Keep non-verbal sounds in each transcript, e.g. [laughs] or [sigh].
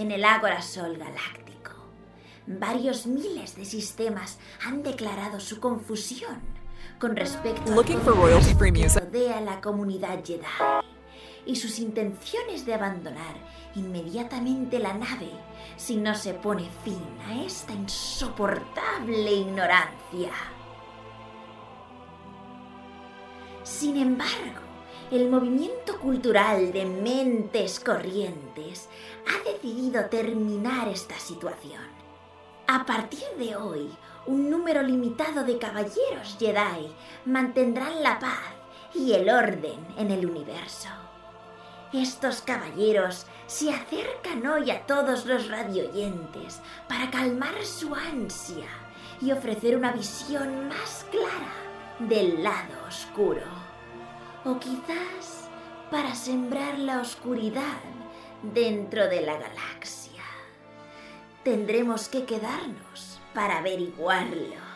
En el Ágora Sol galáctico. Varios miles de sistemas han declarado su confusión con respecto a que rodea la comunidad Jedi y sus intenciones de abandonar inmediatamente la nave si no se pone fin a esta insoportable ignorancia. Sin embargo, el movimiento cultural de mentes corrientes ha decidido terminar esta situación. A partir de hoy, un número limitado de caballeros Jedi mantendrán la paz y el orden en el universo. Estos caballeros se acercan hoy a todos los radioyentes para calmar su ansia y ofrecer una visión más clara del lado oscuro. O quizás para sembrar la oscuridad dentro de la galaxia. Tendremos que quedarnos para averiguarlo.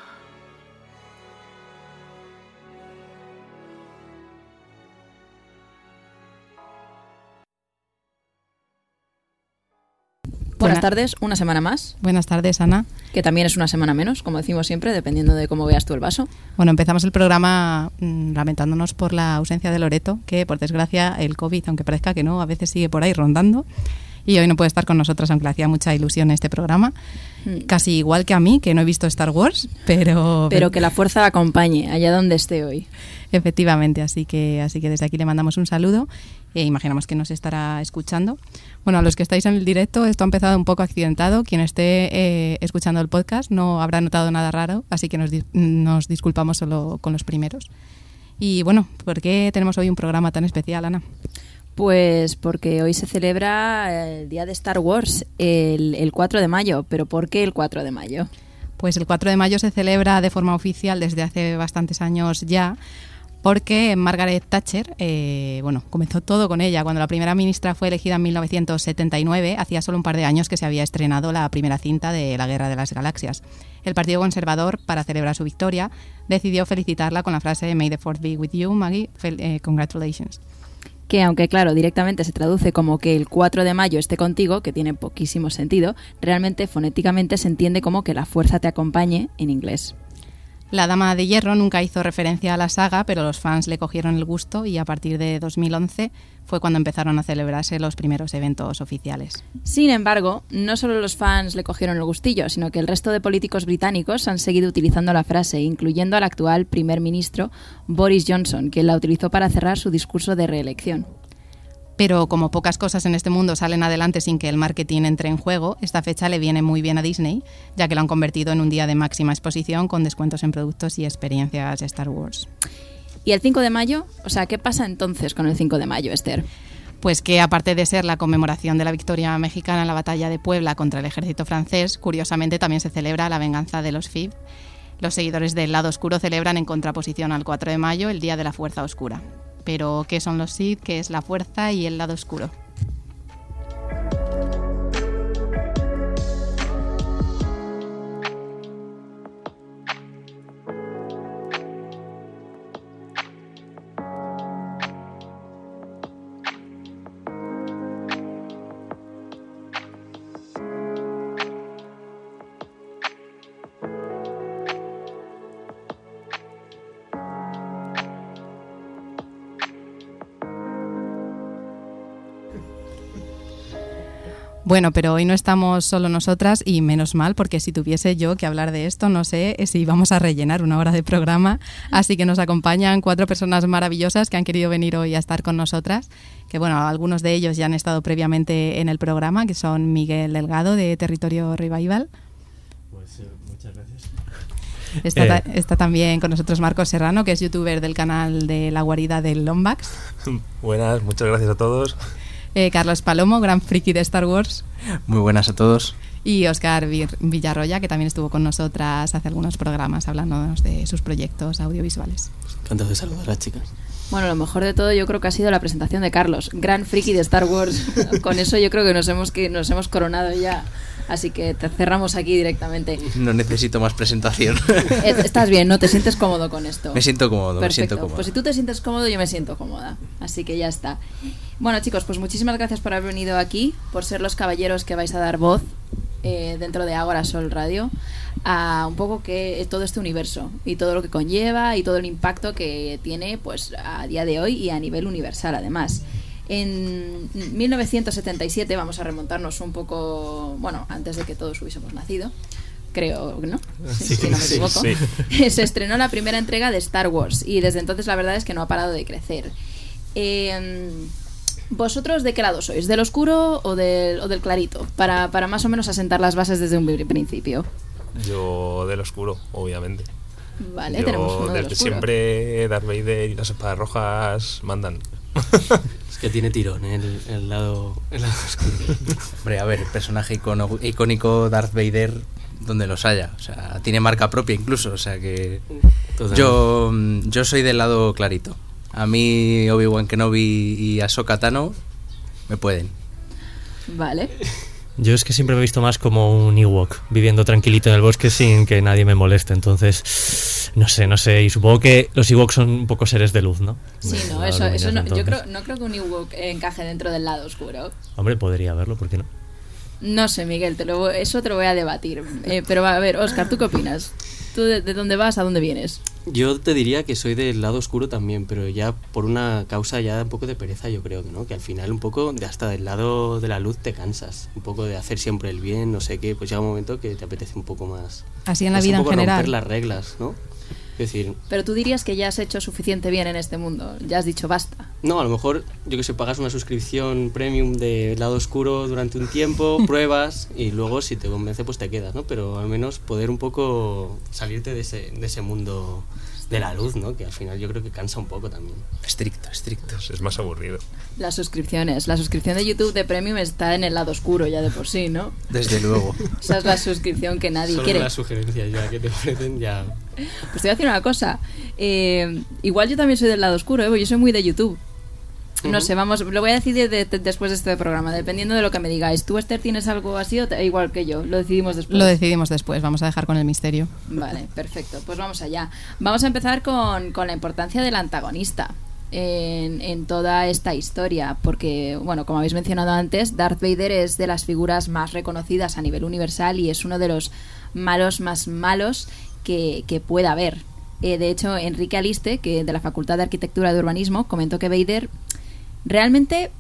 Buenas Buena- tardes, una semana más, Buenas tardes, Ana. que también es una semana menos, como decimos siempre, dependiendo de cómo veas tú el vaso. Bueno, empezamos el programa mm, lamentándonos por la ausencia de Loreto, que por desgracia el COVID, aunque parezca que no, a veces sigue por ahí rondando. Y hoy no puede estar con nosotros, aunque le hacía mucha ilusión este programa. Mm. Casi igual que a mí, que no he visto Star Wars, [laughs] pero... Pero que la fuerza acompañe allá donde esté hoy. Efectivamente, así que, así que desde aquí le mandamos un saludo e imaginamos que nos estará escuchando. Bueno, a los que estáis en el directo, esto ha empezado un poco accidentado. Quien esté eh, escuchando el podcast no habrá notado nada raro, así que nos, nos disculpamos solo con los primeros. Y bueno, ¿por qué tenemos hoy un programa tan especial, Ana? Pues porque hoy se celebra el día de Star Wars, el, el 4 de mayo. ¿Pero por qué el 4 de mayo? Pues el 4 de mayo se celebra de forma oficial desde hace bastantes años ya, porque Margaret Thatcher, eh, bueno, comenzó todo con ella. Cuando la primera ministra fue elegida en 1979, hacía solo un par de años que se había estrenado la primera cinta de la Guerra de las Galaxias. El Partido Conservador, para celebrar su victoria, decidió felicitarla con la frase May the Fourth be with you, Maggie. Eh, congratulations. Que aunque claro, directamente se traduce como que el 4 de mayo esté contigo, que tiene poquísimo sentido, realmente fonéticamente se entiende como que la fuerza te acompañe en inglés. La Dama de Hierro nunca hizo referencia a la saga, pero los fans le cogieron el gusto y a partir de 2011 fue cuando empezaron a celebrarse los primeros eventos oficiales. Sin embargo, no solo los fans le cogieron el gustillo, sino que el resto de políticos británicos han seguido utilizando la frase, incluyendo al actual primer ministro Boris Johnson, quien la utilizó para cerrar su discurso de reelección. Pero como pocas cosas en este mundo salen adelante sin que el marketing entre en juego, esta fecha le viene muy bien a Disney, ya que lo han convertido en un día de máxima exposición con descuentos en productos y experiencias Star Wars. ¿Y el 5 de mayo? O sea, ¿qué pasa entonces con el 5 de mayo, Esther? Pues que aparte de ser la conmemoración de la victoria mexicana en la batalla de Puebla contra el ejército francés, curiosamente también se celebra la venganza de los FIB. Los seguidores del lado oscuro celebran en contraposición al 4 de mayo el Día de la Fuerza Oscura. Pero, ¿qué son los Sith? ¿Qué es la fuerza y el lado oscuro? Bueno, pero hoy no estamos solo nosotras y menos mal, porque si tuviese yo que hablar de esto, no sé si vamos a rellenar una hora de programa. Así que nos acompañan cuatro personas maravillosas que han querido venir hoy a estar con nosotras. Que bueno, algunos de ellos ya han estado previamente en el programa, que son Miguel Delgado de Territorio Revival, Pues eh, muchas gracias. Está, está, también con nosotros Marcos Serrano, que es youtuber del canal de La Guarida del Lombax. [laughs] Buenas, muchas gracias a todos. Carlos Palomo, gran friki de Star Wars. Muy buenas a todos y Oscar Villarroya, que también estuvo con nosotras hace algunos programas hablándonos de sus proyectos audiovisuales. Encantado de saludar a las chicas. Bueno, lo mejor de todo yo creo que ha sido la presentación de Carlos, gran friki de Star Wars. [laughs] con eso yo creo que nos hemos, que nos hemos coronado ya. Así que te cerramos aquí directamente. No necesito más presentación. [laughs] Estás bien, ¿no? ¿Te sientes cómodo con esto? Me siento cómodo, Perfecto. me siento cómodo. Pues si tú te sientes cómodo, yo me siento cómoda. Así que ya está. Bueno, chicos, pues muchísimas gracias por haber venido aquí, por ser los caballeros que vais a dar voz eh, dentro de Ágora Sol Radio a un poco que todo este universo y todo lo que conlleva y todo el impacto que tiene pues a día de hoy y a nivel universal además. En 1977, vamos a remontarnos un poco, bueno, antes de que todos hubiésemos nacido, creo, ¿no? Sí, si no me sí, equivoco. sí. [laughs] Se estrenó la primera entrega de Star Wars y desde entonces la verdad es que no ha parado de crecer. Eh, ¿Vosotros de qué lado sois? ¿Del oscuro o del, o del clarito? Para, para más o menos asentar las bases desde un principio. Yo del oscuro, obviamente. Vale, Yo tenemos uno del desde oscuro. siempre Darth Vader y las espadas rojas mandan. [laughs] Es que tiene tirón ¿eh? el, el lado, el lado oscuro. Hombre, a ver, el personaje icono- icónico Darth Vader, donde los haya. O sea, tiene marca propia incluso. O sea que. Totalmente. Yo, mm, yo soy del lado clarito. A mí, Obi-Wan Kenobi y Ahsoka Tano me pueden. Vale. Yo es que siempre me he visto más como un Ewok, viviendo tranquilito en el bosque sin que nadie me moleste. Entonces, no sé, no sé. Y supongo que los Ewoks son un poco seres de luz, ¿no? Sí, no, eso, eso no, yo creo, no creo que un Ewok encaje dentro del lado oscuro. Hombre, podría haberlo, ¿por qué no? No sé, Miguel, te lo, voy- eso te lo voy a debatir. Eh, pero a ver, Oscar, ¿tú qué opinas? ¿Tú de, de dónde vas, a dónde vienes? Yo te diría que soy del lado oscuro también, pero ya por una causa ya un poco de pereza, yo creo que no, que al final un poco de hasta del lado de la luz te cansas, un poco de hacer siempre el bien, no sé qué, pues llega un momento que te apetece un poco más. Así en la pues, vida un en poco general. romper las reglas, ¿no? Decir, Pero tú dirías que ya has hecho suficiente bien en este mundo. Ya has dicho basta. no, a lo mejor, yo que sé, pagas una suscripción premium de lado oscuro durante un tiempo, [laughs] pruebas y luego si te convence pues te quedas, ¿no? Pero al menos poder un poco salirte de ese, de ese mundo de la luz, ¿no? Que al final yo creo que cansa un poco también. Estricto, estricto. Es más aburrido. Las suscripciones. La suscripción de YouTube de Premium está en el lado oscuro ya de por sí, ¿no? Desde luego. [laughs] Esa es la suscripción que nadie Solo quiere. las sugerencias ya que te ofrecen ya... Pues te voy a decir una cosa. Eh, igual yo también soy del lado oscuro, ¿eh? yo soy muy de YouTube. No sé, vamos, lo voy a decidir de- de- después de este programa, dependiendo de lo que me digáis. ¿Tú, Esther, tienes algo así o te- igual que yo? Lo decidimos después. Lo decidimos después, vamos a dejar con el misterio. Vale, perfecto. Pues vamos allá. Vamos a empezar con, con la importancia del antagonista en, en toda esta historia, porque, bueno, como habéis mencionado antes, Darth Vader es de las figuras más reconocidas a nivel universal y es uno de los malos más malos que, que pueda haber. Eh, de hecho, Enrique Aliste, que de la Facultad de Arquitectura de Urbanismo, comentó que Vader realmente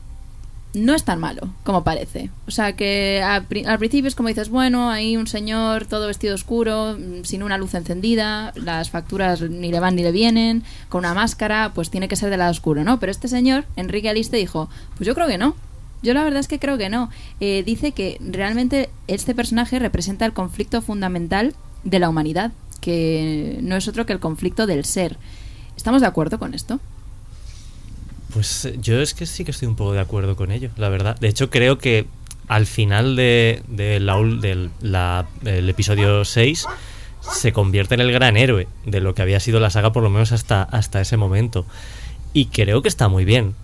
no es tan malo como parece. O sea que al, pri- al principio es como dices, bueno, hay un señor todo vestido oscuro, mm, sin una luz encendida, las facturas ni le van ni le vienen, con una máscara, pues tiene que ser del lado oscuro, ¿no? Pero este señor, Enrique Aliste, dijo, pues yo creo que no. Yo la verdad es que creo que no. Eh, dice que realmente este personaje representa el conflicto fundamental de la humanidad, que no es otro que el conflicto del ser. ¿Estamos de acuerdo con esto? Pues yo es que sí que estoy un poco de acuerdo con ello, la verdad. De hecho, creo que al final de, la del la- episodio 6 se convierte en el gran héroe de lo que había sido la saga, por lo menos hasta, hasta ese momento. Y creo que está muy bien.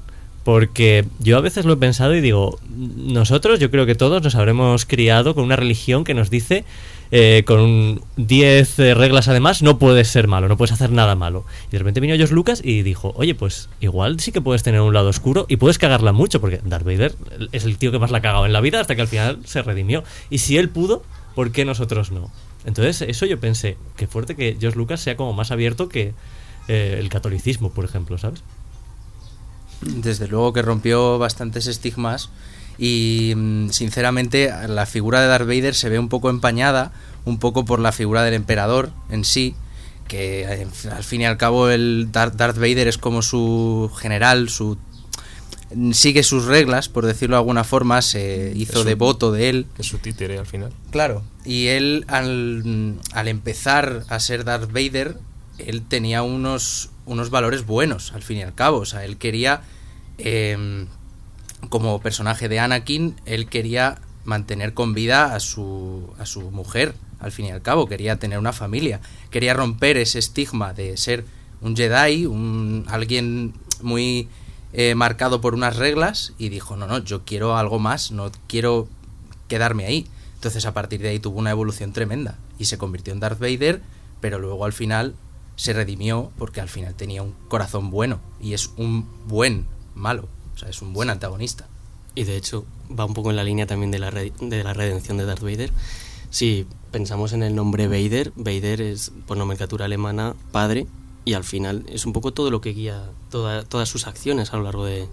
Porque yo a veces lo he pensado y digo, nosotros, yo creo que todos nos habremos criado con una religión que nos dice, eh, con 10 eh, reglas además, no puedes ser malo, no puedes hacer nada malo. Y de repente vino Josh Lucas y dijo, oye, pues igual sí que puedes tener un lado oscuro y puedes cagarla mucho, porque Darth Vader es el tío que más la ha cagado en la vida hasta que al final se redimió. Y si él pudo, ¿por qué nosotros no? Entonces, eso yo pensé, qué fuerte que Josh Lucas sea como más abierto que eh, el catolicismo, por ejemplo, ¿sabes? Desde luego que rompió bastantes estigmas y mm, sinceramente la figura de Darth Vader se ve un poco empañada, un poco por la figura del emperador en sí, que al fin y al cabo el Darth, Vader es como su general, su mm, sigue sus reglas, por decirlo de alguna forma, se hizo devoto de él. Es su títere al final. Claro, y él al, al empezar a ser Darth Vader, él tenía unos, unos valores buenos, al fin y al cabo. O sea, él quería, em, como personaje de Anakin, él quería mantener con vida a su, a su mujer, al fin y al cabo. Quería tener una familia. Quería romper ese estigma de ser un Jedi, un, alguien muy eh, marcado por unas reglas, y dijo, no, no, yo quiero algo más, no quiero quedarme ahí. Entonces a partir de ahí tuvo una evolución tremenda y se convirtió en Darth Vader, pero luego al final se redimió porque al final tenía un corazón bueno y es un buen malo, es un buen antagonista. Y de hecho va un poco en la línea también de la, de la redención de Darth Vader. Si pensamos en el nombre Vader, Vader es por nomenclatura alemana padre y al final es un poco todo lo que guía toda- todas sus acciones a lo largo de,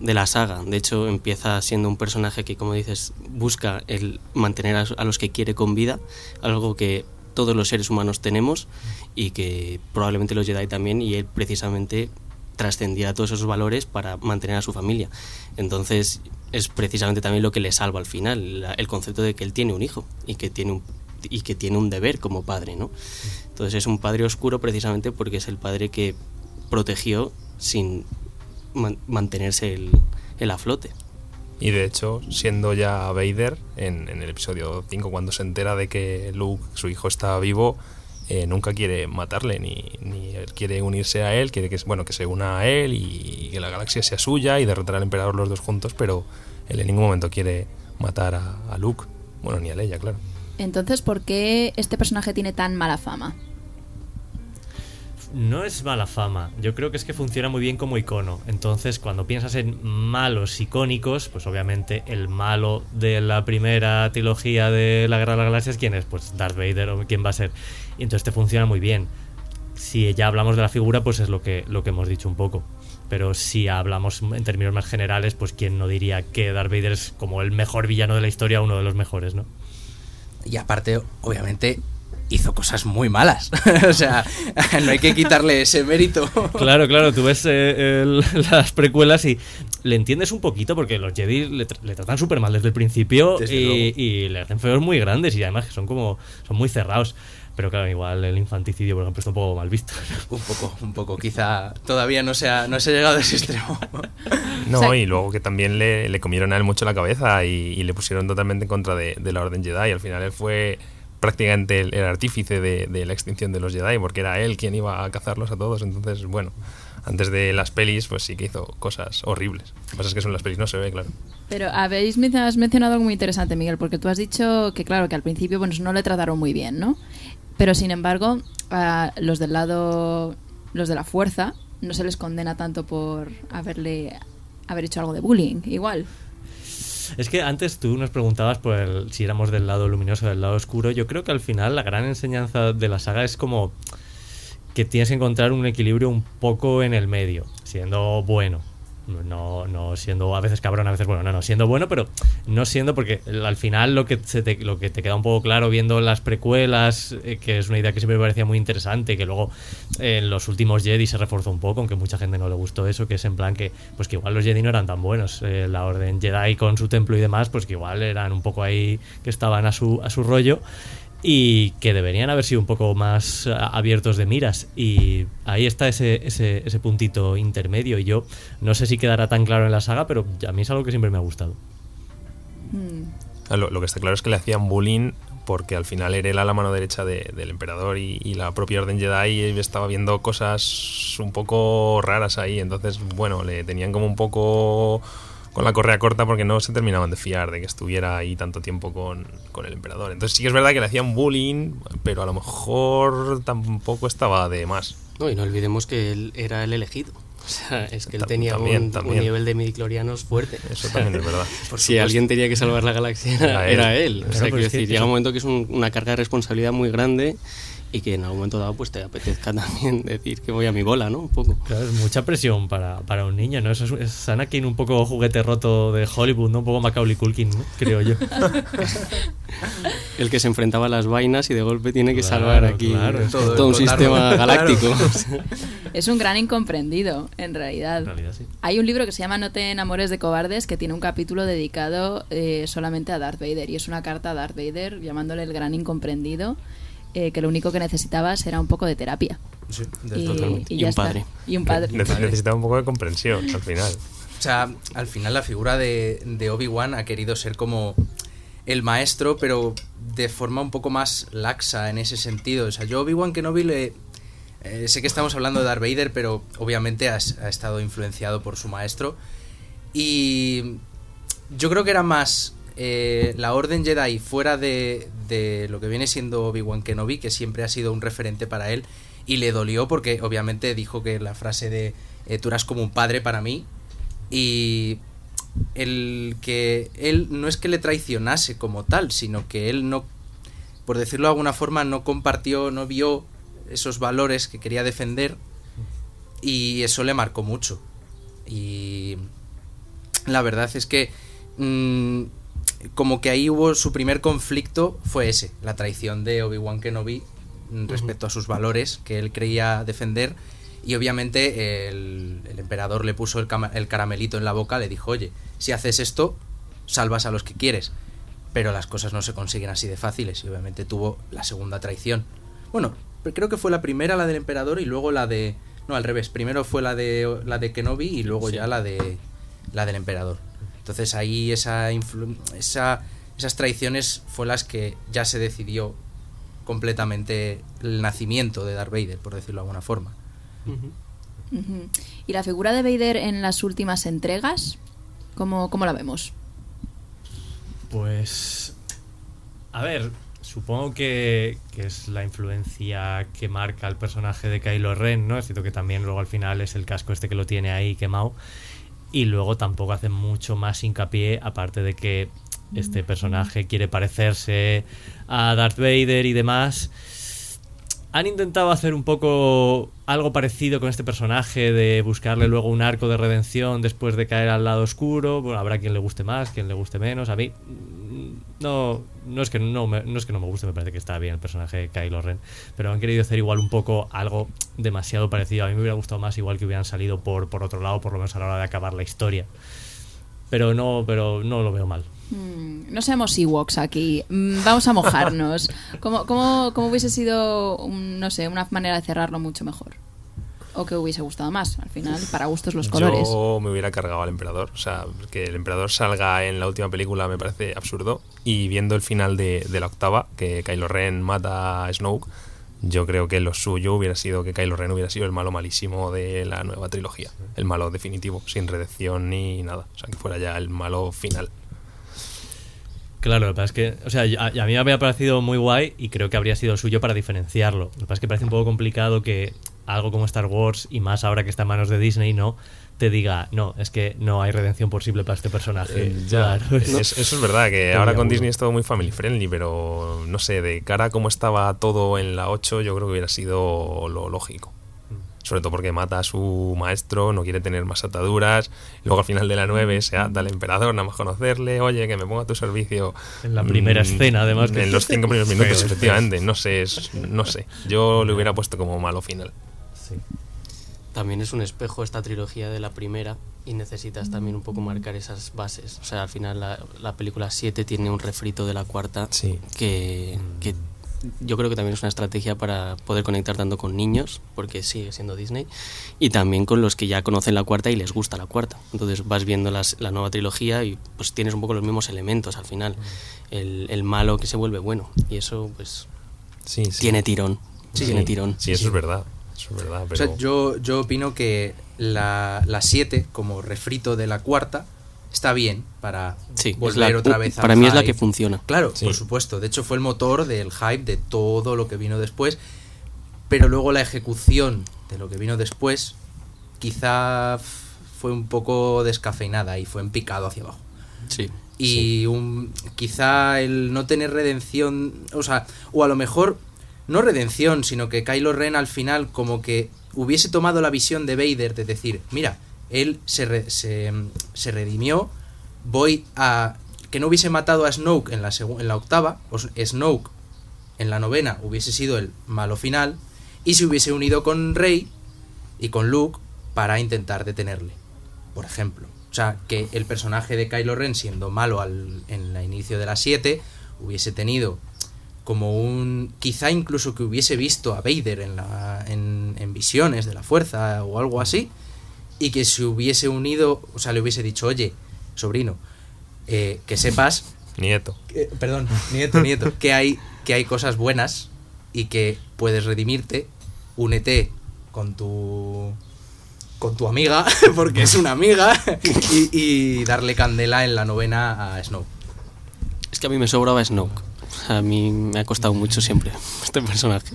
de la saga. De hecho empieza siendo un personaje que, como dices, busca el mantener a los que quiere con vida, algo que todos los seres humanos tenemos y que probablemente los Jedi también y él precisamente trascendía todos esos valores para mantener a su familia. Entonces es precisamente también lo que le salva al final, el concepto de que él tiene un hijo y que tiene un, y que tiene un deber como padre, ¿no? Entonces es un padre oscuro precisamente porque es el padre que protegió sin man- mantenerse el, el a flote. Y de hecho, siendo ya Vader, en, en el episodio 5, cuando se entera de que Luke, su hijo, está vivo, eh, nunca quiere matarle, ni, ni él quiere unirse a él, quiere que, bueno, que se una a él y que la galaxia sea suya y derrotar al emperador los dos juntos, pero él en ningún momento quiere matar a, a Luke. Bueno, ni a Leia, claro. Entonces, ¿por qué este personaje tiene tan mala fama? No es mala fama, yo creo que es que funciona muy bien como icono. Entonces, cuando piensas en malos icónicos, pues obviamente el malo de la primera trilogía de la Guerra de las Galaxias, ¿quién es? Pues Darth Vader o quién va a ser. Y entonces te funciona muy bien. Si ya hablamos de la figura, pues es lo que, lo que hemos dicho un poco. Pero si hablamos en términos más generales, pues quién no diría que Darth Vader es como el mejor villano de la historia, uno de los mejores, ¿no? Y aparte, obviamente, hizo cosas muy malas. [laughs] o sea, no hay que quitarle ese mérito. Claro, claro, tú ves eh, el- [laughs] las precuelas y le entiendes un poquito porque los Jedi le, tra- le tratan súper mal desde el principio Desde y, y le hacen feos muy grandes y además que son como son muy cerrados. Pero claro, igual el infanticidio, por ejemplo, está un poco mal visto. [laughs] un poco, un poco. Quizá todavía no se ha, no se ha llegado a ese extremo. No, O sea- y luego que también le, le comieron a él mucho la cabeza y, y le pusieron totalmente en contra de, de la Orden Jedi. Al final él fue prácticamente el, artífice de, la extinción de los Jedi, porque era él quien iba a cazarlos a todos. Entonces, bueno, antes de las pelis, pues sí que hizo cosas horribles. Lo que pasa es que eso en las pelis no se ve, claro. Pero habéis has mencionado algo muy interesante, Miguel, porque tú has dicho que, claro, que al principio bueno, no le trataron muy bien, ¿no? Pero sin embargo, a los del lado, los de la fuerza, no se les condena tanto por haberle haber hecho algo de bullying, igual. Es que antes tú nos preguntabas por el- si éramos del lado luminoso o del lado oscuro. Yo creo que al final la gran enseñanza de la saga es como que tienes que encontrar un equilibrio un poco en el medio, siendo bueno. No, no siendo a veces cabrón, a veces bueno, no, no, siendo bueno, pero no siendo porque al final lo que, se te, lo que te queda un poco claro viendo las precuelas, eh, que es una idea que siempre me parecía muy interesante, que luego eh, en los últimos Jedi se reforzó un poco, aunque mucha gente no le gustó eso, que es en plan que, pues que igual los Jedi no eran tan buenos, eh, la orden Jedi con su templo y demás, pues que igual eran un poco ahí, que estaban a su, a su rollo y que deberían haber sido un poco más a- abiertos de miras. Y ahí está ese, ese, puntito intermedio. Y yo no sé si quedará tan claro en la saga, pero a mí es algo que siempre me ha gustado. Mm. Ah, Lo, que está claro es que le hacían bullying porque al final era la mano derecha de- del emperador y la propia Orden Jedi estaba viendo cosas un poco raras ahí. Entonces, bueno, le tenían como un poco con la correa corta porque no se terminaban de fiar de que estuviera ahí tanto tiempo con, con el emperador. Entonces sí que es verdad que le hacían bullying, pero a lo mejor tampoco estaba de más. No, y no olvidemos que él era el elegido. [laughs] O sea, es que él tenía también, un, un también. nivel de midiclorianos fuerte. Eso también es [laughs] verdad. si alguien tenía que salvar la galaxia Era era, él. él. O sea, quiero decir, llega eso- un momento que es un- una carga de responsabilidad muy grande y que en algún momento dado pues te apetezca [laughs] también decir que voy a mi bola, ¿no? Un poco. Claro, es mucha presión para, para un niño, ¿no? Eso es, es Anakin un poco juguete roto de Hollywood, ¿no? Un poco Macaulay Culkin, ¿no? creo yo. [laughs] El que se enfrentaba a las vainas y de golpe tiene que Claro, salvar aquí claro. todo, Todo- un contarlo. sistema galáctico. [laughs] Es un gran incomprendido, en realidad. En realidad sí. Hay un libro que se llama No te enamores de cobardes que tiene un capítulo dedicado eh, solamente a Darth Vader y es una carta a Darth Vader llamándole el gran incomprendido eh, que lo único que necesitabas era un poco de terapia. Sí, Y, totalmente. y un está. padre. Y un padre. Nece- Necesitaba un poco de comprensión al final. O sea, al final la figura de, de Obi-Wan ha querido ser como el maestro, pero de forma un poco más laxa en ese sentido. O sea, yo Obi-Wan Kenobi le... eh, sé que estamos hablando de Darth Vader, pero obviamente ha, ha estado influenciado por su maestro. Y yo creo que era más eh, la Orden Jedi fuera de, de lo que viene siendo Obi-Wan Kenobi, que siempre ha sido un referente para él, y le dolió porque obviamente dijo que la frase de eh, tú eras como un padre para mí, y el que él no es que le traicionase como tal, sino que él no, por decirlo de alguna forma, no compartió, no vio esos valores que quería defender, y eso le marcó mucho. Y la verdad es que mm, como que ahí hubo su primer conflicto fue ese, la traición de Obi-Wan Kenobi respecto a sus valores que él creía defender y obviamente el, el emperador le puso el, el caramelito en la boca, le dijo, oye, si haces esto, salvas a los que quieres. Pero las cosas no se consiguen así de fáciles y obviamente tuvo la segunda traición. Bueno, creo que fue la primera la del emperador y luego la de... No, al revés. Primero fue la de, la de Kenobi y luego Sí. ya la de la del emperador. Entonces ahí esa, influ- esa esas traiciones fue las que ya se decidió completamente el nacimiento de Darth Vader, por decirlo de alguna forma. ¿Y la figura de Vader en las últimas entregas? ¿Cómo, cómo la vemos? Pues. A ver, supongo que, que es la influencia que marca el personaje de Kylo Ren, ¿no? Es cierto que también luego al final es el casco este que lo tiene ahí quemado. Y luego tampoco hace mucho más hincapié, aparte de que este personaje quiere parecerse a Darth Vader y demás. Han intentado hacer un poco algo parecido con este personaje de buscarle luego un arco de redención después de caer al lado oscuro. Bueno, habrá quien le guste más, quien le guste menos. A mí no, no es que no, me, no es que no me guste, me parece que está bien el personaje de Kylo Ren, pero han querido hacer igual un poco algo demasiado parecido. A mí me hubiera gustado más igual que hubieran salido por, por otro lado, por lo menos a la hora de acabar la historia. Pero no, pero no lo veo mal. Mm, no seamos Ewoks aquí. Mm, vamos a mojarnos. [laughs] ¿Cómo, cómo, cómo hubiese sido, un- no sé, una manera de cerrarlo mucho mejor? ¿O que hubiese gustado más? Al final, para gustos los colores. Yo me hubiera cargado al emperador. O sea, que el emperador salga en la última película me parece absurdo. Y viendo el final de, de la octava, que Kylo Ren mata a Snoke, yo creo que lo suyo hubiera sido que Kylo Ren hubiera sido el malo malísimo de la nueva trilogía. El malo definitivo, sin redención ni nada. O sea, que fuera ya el malo final. Claro, lo que pasa es que, o sea, a, a mí me había parecido muy guay y creo que habría sido suyo para diferenciarlo. Lo que pasa es que parece un poco complicado que algo como Star Wars, y más ahora que está en manos de Disney, no te diga, no, es que no hay redención posible para este personaje. Eh, ya, Claro, es- es- eso es verdad, que ahora con. Disney es todo muy family friendly, pero no sé, de cara a cómo estaba todo en la 8, yo creo que hubiera sido lo lógico. Sobre todo porque mata a su maestro, no quiere tener más ataduras. Luego al final de la 9 se ata al emperador, nada más conocerle. Oye, que me ponga a tu servicio. En la primera Mm, escena, además, que- En los cinco primeros [laughs] minutos, efectivamente. No sé, es- no sé. Yo le hubiera puesto como malo final. Sí. También es un espejo esta trilogía de la primera y necesitas también un poco marcar esas bases. O sea, al final la, la película 7 tiene un refrito de la cuarta Sí. que, que yo creo que también es una estrategia para poder conectar tanto con niños, porque sigue siendo Disney, y también con los que ya conocen la cuarta y les gusta la cuarta. Entonces vas viendo las- la nueva trilogía y pues tienes un poco los mismos elementos al final. El, el malo que se vuelve bueno. Y eso pues Sí, sí. tiene tirón. Sí, tiene tirón. Sí, eso es verdad. Eso es verdad. O Pero... sea, yo, yo opino que la 7, como refrito de la cuarta, está bien para Sí, volver la- otra vez para al mí es la que funciona. Claro, Sí. por supuesto. De hecho, fue el motor del hype de todo lo que vino después. Pero luego la ejecución de lo que vino después, quizá fue un poco descafeinada y fue en picado hacia abajo. Sí. Y un, quizá el no tener redención, o sea, o a lo mejor no redención, sino que Kylo Ren al final como que hubiese tomado la visión de Vader de decir, mira, él se, re- se, se redimió, voy a... que no hubiese matado a Snoke en la, en la octava, o Snoke en la novena hubiese sido el malo final, y se hubiese unido con Rey y con Luke para intentar detenerle, por ejemplo. O sea, que el personaje de Kylo Ren siendo malo al, en el inicio de la 7 hubiese tenido como un... quizá incluso que hubiese visto a Vader en, la, en, en visiones de la fuerza o algo así, y que se hubiese unido, o sea, le hubiese dicho, oye, sobrino, eh, que sepas Nieto. que- perdón, nieto, nieto, que hay, que hay cosas buenas y que puedes redimirte, únete con tu con tu amiga, [laughs] porque es una amiga, y, y darle candela en la novena a Snow. Es que a mí me sobraba Snoke. A mí me ha costado mucho siempre [laughs] este personaje.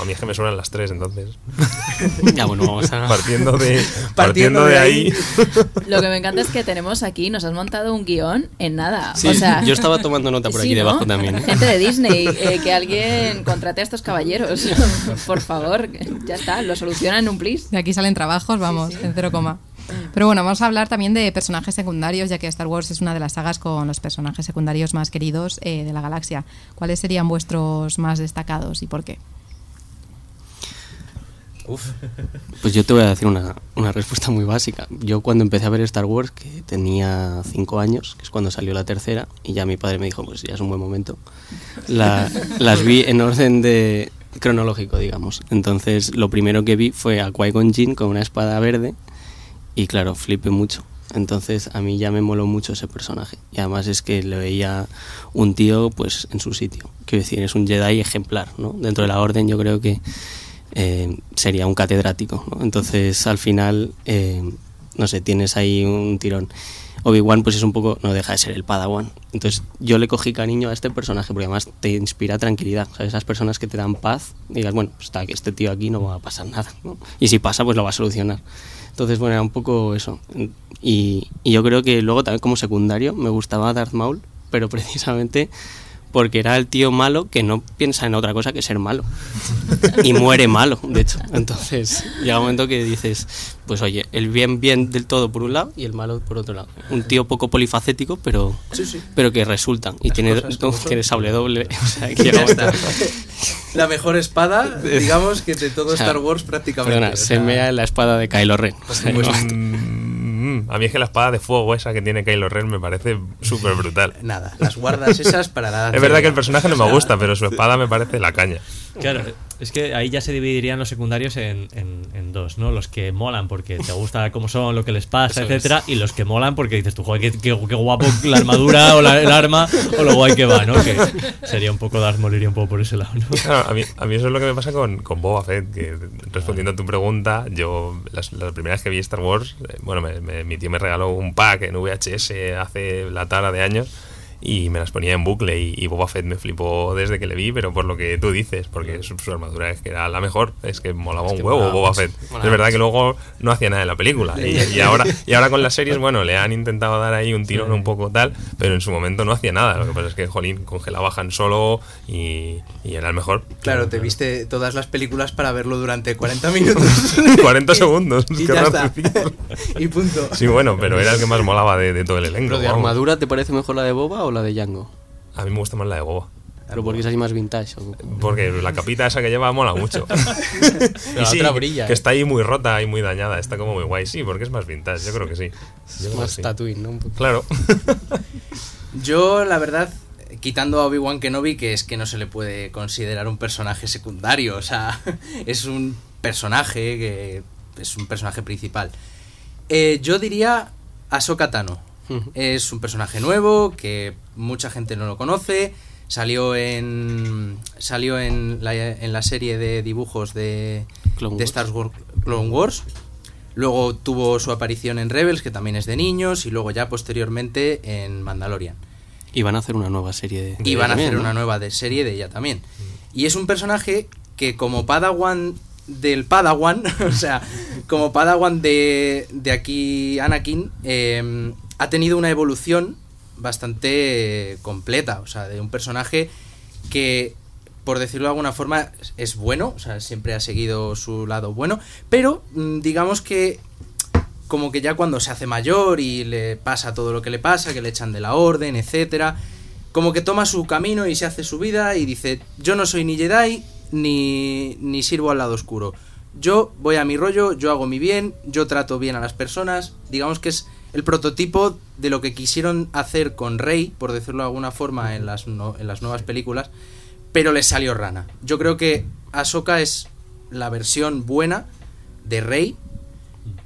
A mí es que me suenan las tres, entonces. [laughs] Ya, bueno, vamos a... Partiendo de, Partiendo partiendo de de ahí. ahí. [laughs] Lo que me encanta es que tenemos aquí, nos has montado un guion en nada. Sí, o sea, yo estaba tomando nota por Sí, aquí ¿no? debajo también. Gente de Disney, eh, que alguien contrate a estos caballeros. Por favor, ya está, lo solucionan en un plis. De aquí salen trabajos, vamos, en cero coma. Pero bueno, vamos a hablar también de personajes secundarios, ya que Star Wars es una de las sagas con los personajes secundarios más queridos eh, de la galaxia. ¿Cuáles serían vuestros más destacados y por qué? Uf, Pues yo te voy a decir una, una respuesta muy básica. Yo cuando empecé a ver Star Wars, que tenía 5 años, que es cuando salió la tercera, y ya mi padre me dijo, pues ya es un buen momento, la- [laughs] las vi en orden de cronológico, digamos. Entonces lo primero que vi fue a Qui-Gon Jinn con una espada verde, y claro, flipé mucho. Entonces a mí ya me moló mucho ese personaje. Y además es que le veía un tío pues en su sitio. Quiero decir, es un Jedi ejemplar, ¿no? Dentro de la orden yo creo que eh, sería un catedrático. ¿no? Entonces, al final, eh, no sé, tienes ahí un tirón. Obi-Wan, pues es un poco, no deja de ser el Padawan. Entonces, yo le cogí cariño a este personaje porque además te inspira tranquilidad. ¿sabes? Esas personas que te dan paz, digas, bueno, pues está que este tío aquí no va a pasar nada. ¿no? Y si pasa, pues lo va a solucionar. Entonces, bueno, era un poco eso. Y, yo creo que luego también como secundario me gustaba Darth Maul, pero [laughs] precisamente porque era el tío malo que no piensa en otra cosa que ser malo. Y muere malo, de hecho. Entonces llega un momento que dices, pues oye, el bien bien del todo por un lado y el malo por otro lado. Un tío poco polifacético, pero, Sí, sí. pero que resulta. Y Las tiene, son. tiene sable doble. O sea, [laughs] que ya está. La mejor espada, digamos, que de todo [laughs] O sea, Star Wars prácticamente. Perdona, o se mea la espada de Kylo Ren. O sea, Pues- [laughs] Mm, a mí es que la espada de fuego esa que tiene Kylo Ren me parece súper brutal. [laughs] Nada, las guardas esas para la... Es verdad que el personaje no me [laughs] gusta, pero su espada me parece la caña. Claro, es que ahí ya se dividirían los secundarios en, en- en dos, ¿no? Los que molan porque te gusta [laughs] cómo son, lo que les pasa, Eso etcétera, y los que molan porque dices tú, joder, qué, qué- qué guapo la armadura o la- el arma o lo guay que va, ¿no? Que sería un poco Darth Maul iría un poco por ese lado, ¿no? Claro, a, mí, a mí eso es lo que me pasa con, con Boba Fett, que respondiendo a tu pregunta, yo las, las primeras que vi Star Wars, eh, bueno, me- me- mi tío me regaló un pack en VHS hace la tara de años y me las ponía en bucle y, y Boba Fett me flipó desde que le vi, pero por lo que tú dices, porque su, su armadura es que era la mejor, es que molaba Es un que huevo molaba Boba Fett. molaba es verdad que luego no hacía nada en la película y, y ahora, y ahora con las series, bueno, le han intentado dar ahí un tirón un poco tal, pero en su momento no hacía nada. Lo que pasa es que, jolín, congelaba Han Solo y, y era el mejor. Claro, te viste todas las películas para verlo durante 40 minutos. [laughs] 40 segundos. Y ya está. [laughs] y punto. Sí, bueno, pero era el que más molaba de, de todo el elenco. ¿Lo de vamos. armadura te parece mejor la de Boba o la de Django? A mí me gusta más la de Boba. Pero porque es así más vintage. ¿o? Porque la capita esa que lleva mola mucho. [laughs] la otra brilla, Que ¿eh? está ahí muy rota y muy dañada. Está como muy guay. Sí, porque es más vintage. Yo creo que sí. Yo que más. Tatooine, ¿no? Un poco. Claro. [laughs] Yo, la verdad, quitando a Obi-Wan Kenobi, que es que no se le puede considerar un personaje secundario, o sea, [laughs] es un personaje que es un personaje principal. Eh, yo diría Ahsoka Es un personaje nuevo que mucha gente no lo conoce. Salió en salió en la, en la serie de dibujos de, Clone de. Star Wars Clone Wars. Luego tuvo su aparición en Rebels, que también es de niños, y luego ya posteriormente en Mandalorian. Y van a hacer una nueva serie de. Y van a también, hacer ¿no? una nueva de serie de ella también. Y es un personaje que como Padawan del Padawan, [laughs] o sea, como Padawan de, de aquí Anakin, eh, ha tenido una evolución bastante completa, o sea, de un personaje que por decirlo de alguna forma, es bueno, o sea, siempre ha seguido su lado bueno, pero mm, digamos que como que ya cuando se hace mayor y le pasa todo lo que le pasa, que le echan de la orden, etcétera, como que toma su camino y se hace su vida y dice, yo no soy ni Jedi ni, ni sirvo al lado oscuro. Yo voy a mi rollo, yo hago mi bien, yo trato bien a las personas, digamos que es el prototipo de lo que quisieron hacer con Rey, por decirlo de alguna forma, en las, no- en las nuevas películas, pero le salió rana. Yo creo que Ahsoka es la versión buena de Rey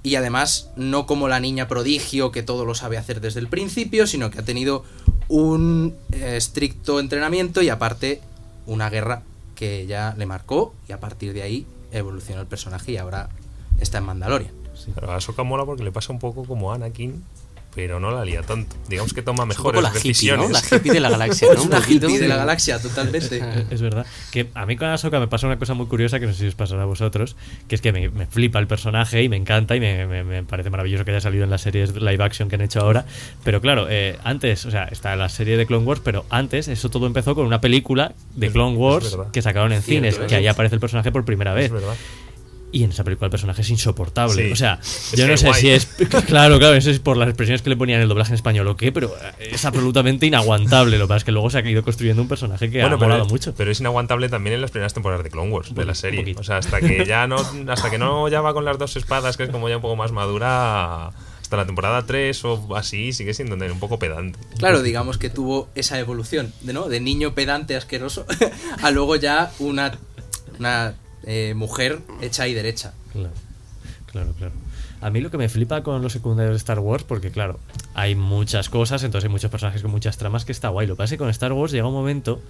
y además no como la niña prodigio que todo lo sabe hacer desde el principio, sino que ha tenido un eh, estricto entrenamiento y aparte una guerra que ya le marcó y a partir de ahí evolucionó el personaje y ahora está en Mandalorian. Pero a Ahsoka mola porque le pasa un poco como a Anakin, pero no la lía tanto. Digamos que toma mejores la hippie, decisiones. ¿no? La hippie de la galaxia, [laughs] ¿no? Una hippie de la galaxia, totalmente. [laughs] Es verdad. Que a mí con Ahsoka me pasa una cosa muy curiosa que no sé si os pasará a vosotros, que es que me, me flipa el personaje y me encanta y me, me- me parece maravilloso que haya salido en las series live action que han hecho ahora. Pero claro, eh, antes, o sea, está la serie de Clone Wars, pero antes eso todo empezó con una película de Clone Wars que sacaron en Cierto, cines, es. que ahí aparece el personaje por primera vez. Es verdad. Y en esa película el personaje es insoportable. Sí. O sea, Es yo no sé guay. si es. [laughs] Claro, claro, eso es por las expresiones que le ponían en el doblaje en español o qué, pero eh, es absolutamente inaguantable. Lo que pasa es que luego se ha ido construyendo un personaje que ha pero, molado mucho. pero es inaguantable también en las primeras temporadas de Clone Wars, de Bueno, la serie. O sea, hasta que ya no hasta que no ya va con las dos espadas, que es como ya un poco más madura, hasta la temporada 3 o así, sigue siendo un poco pedante. Claro, digamos que tuvo esa evolución, de, ¿no? De niño pedante asqueroso [laughs] a luego ya una, una eh, mujer hecha y derecha. Claro, claro, claro. A mí lo que me flipa con los secundarios de Star Wars, porque claro, hay muchas cosas, entonces hay muchos personajes con muchas tramas que está guay. Lo que pasa es que con Star Wars llega un momento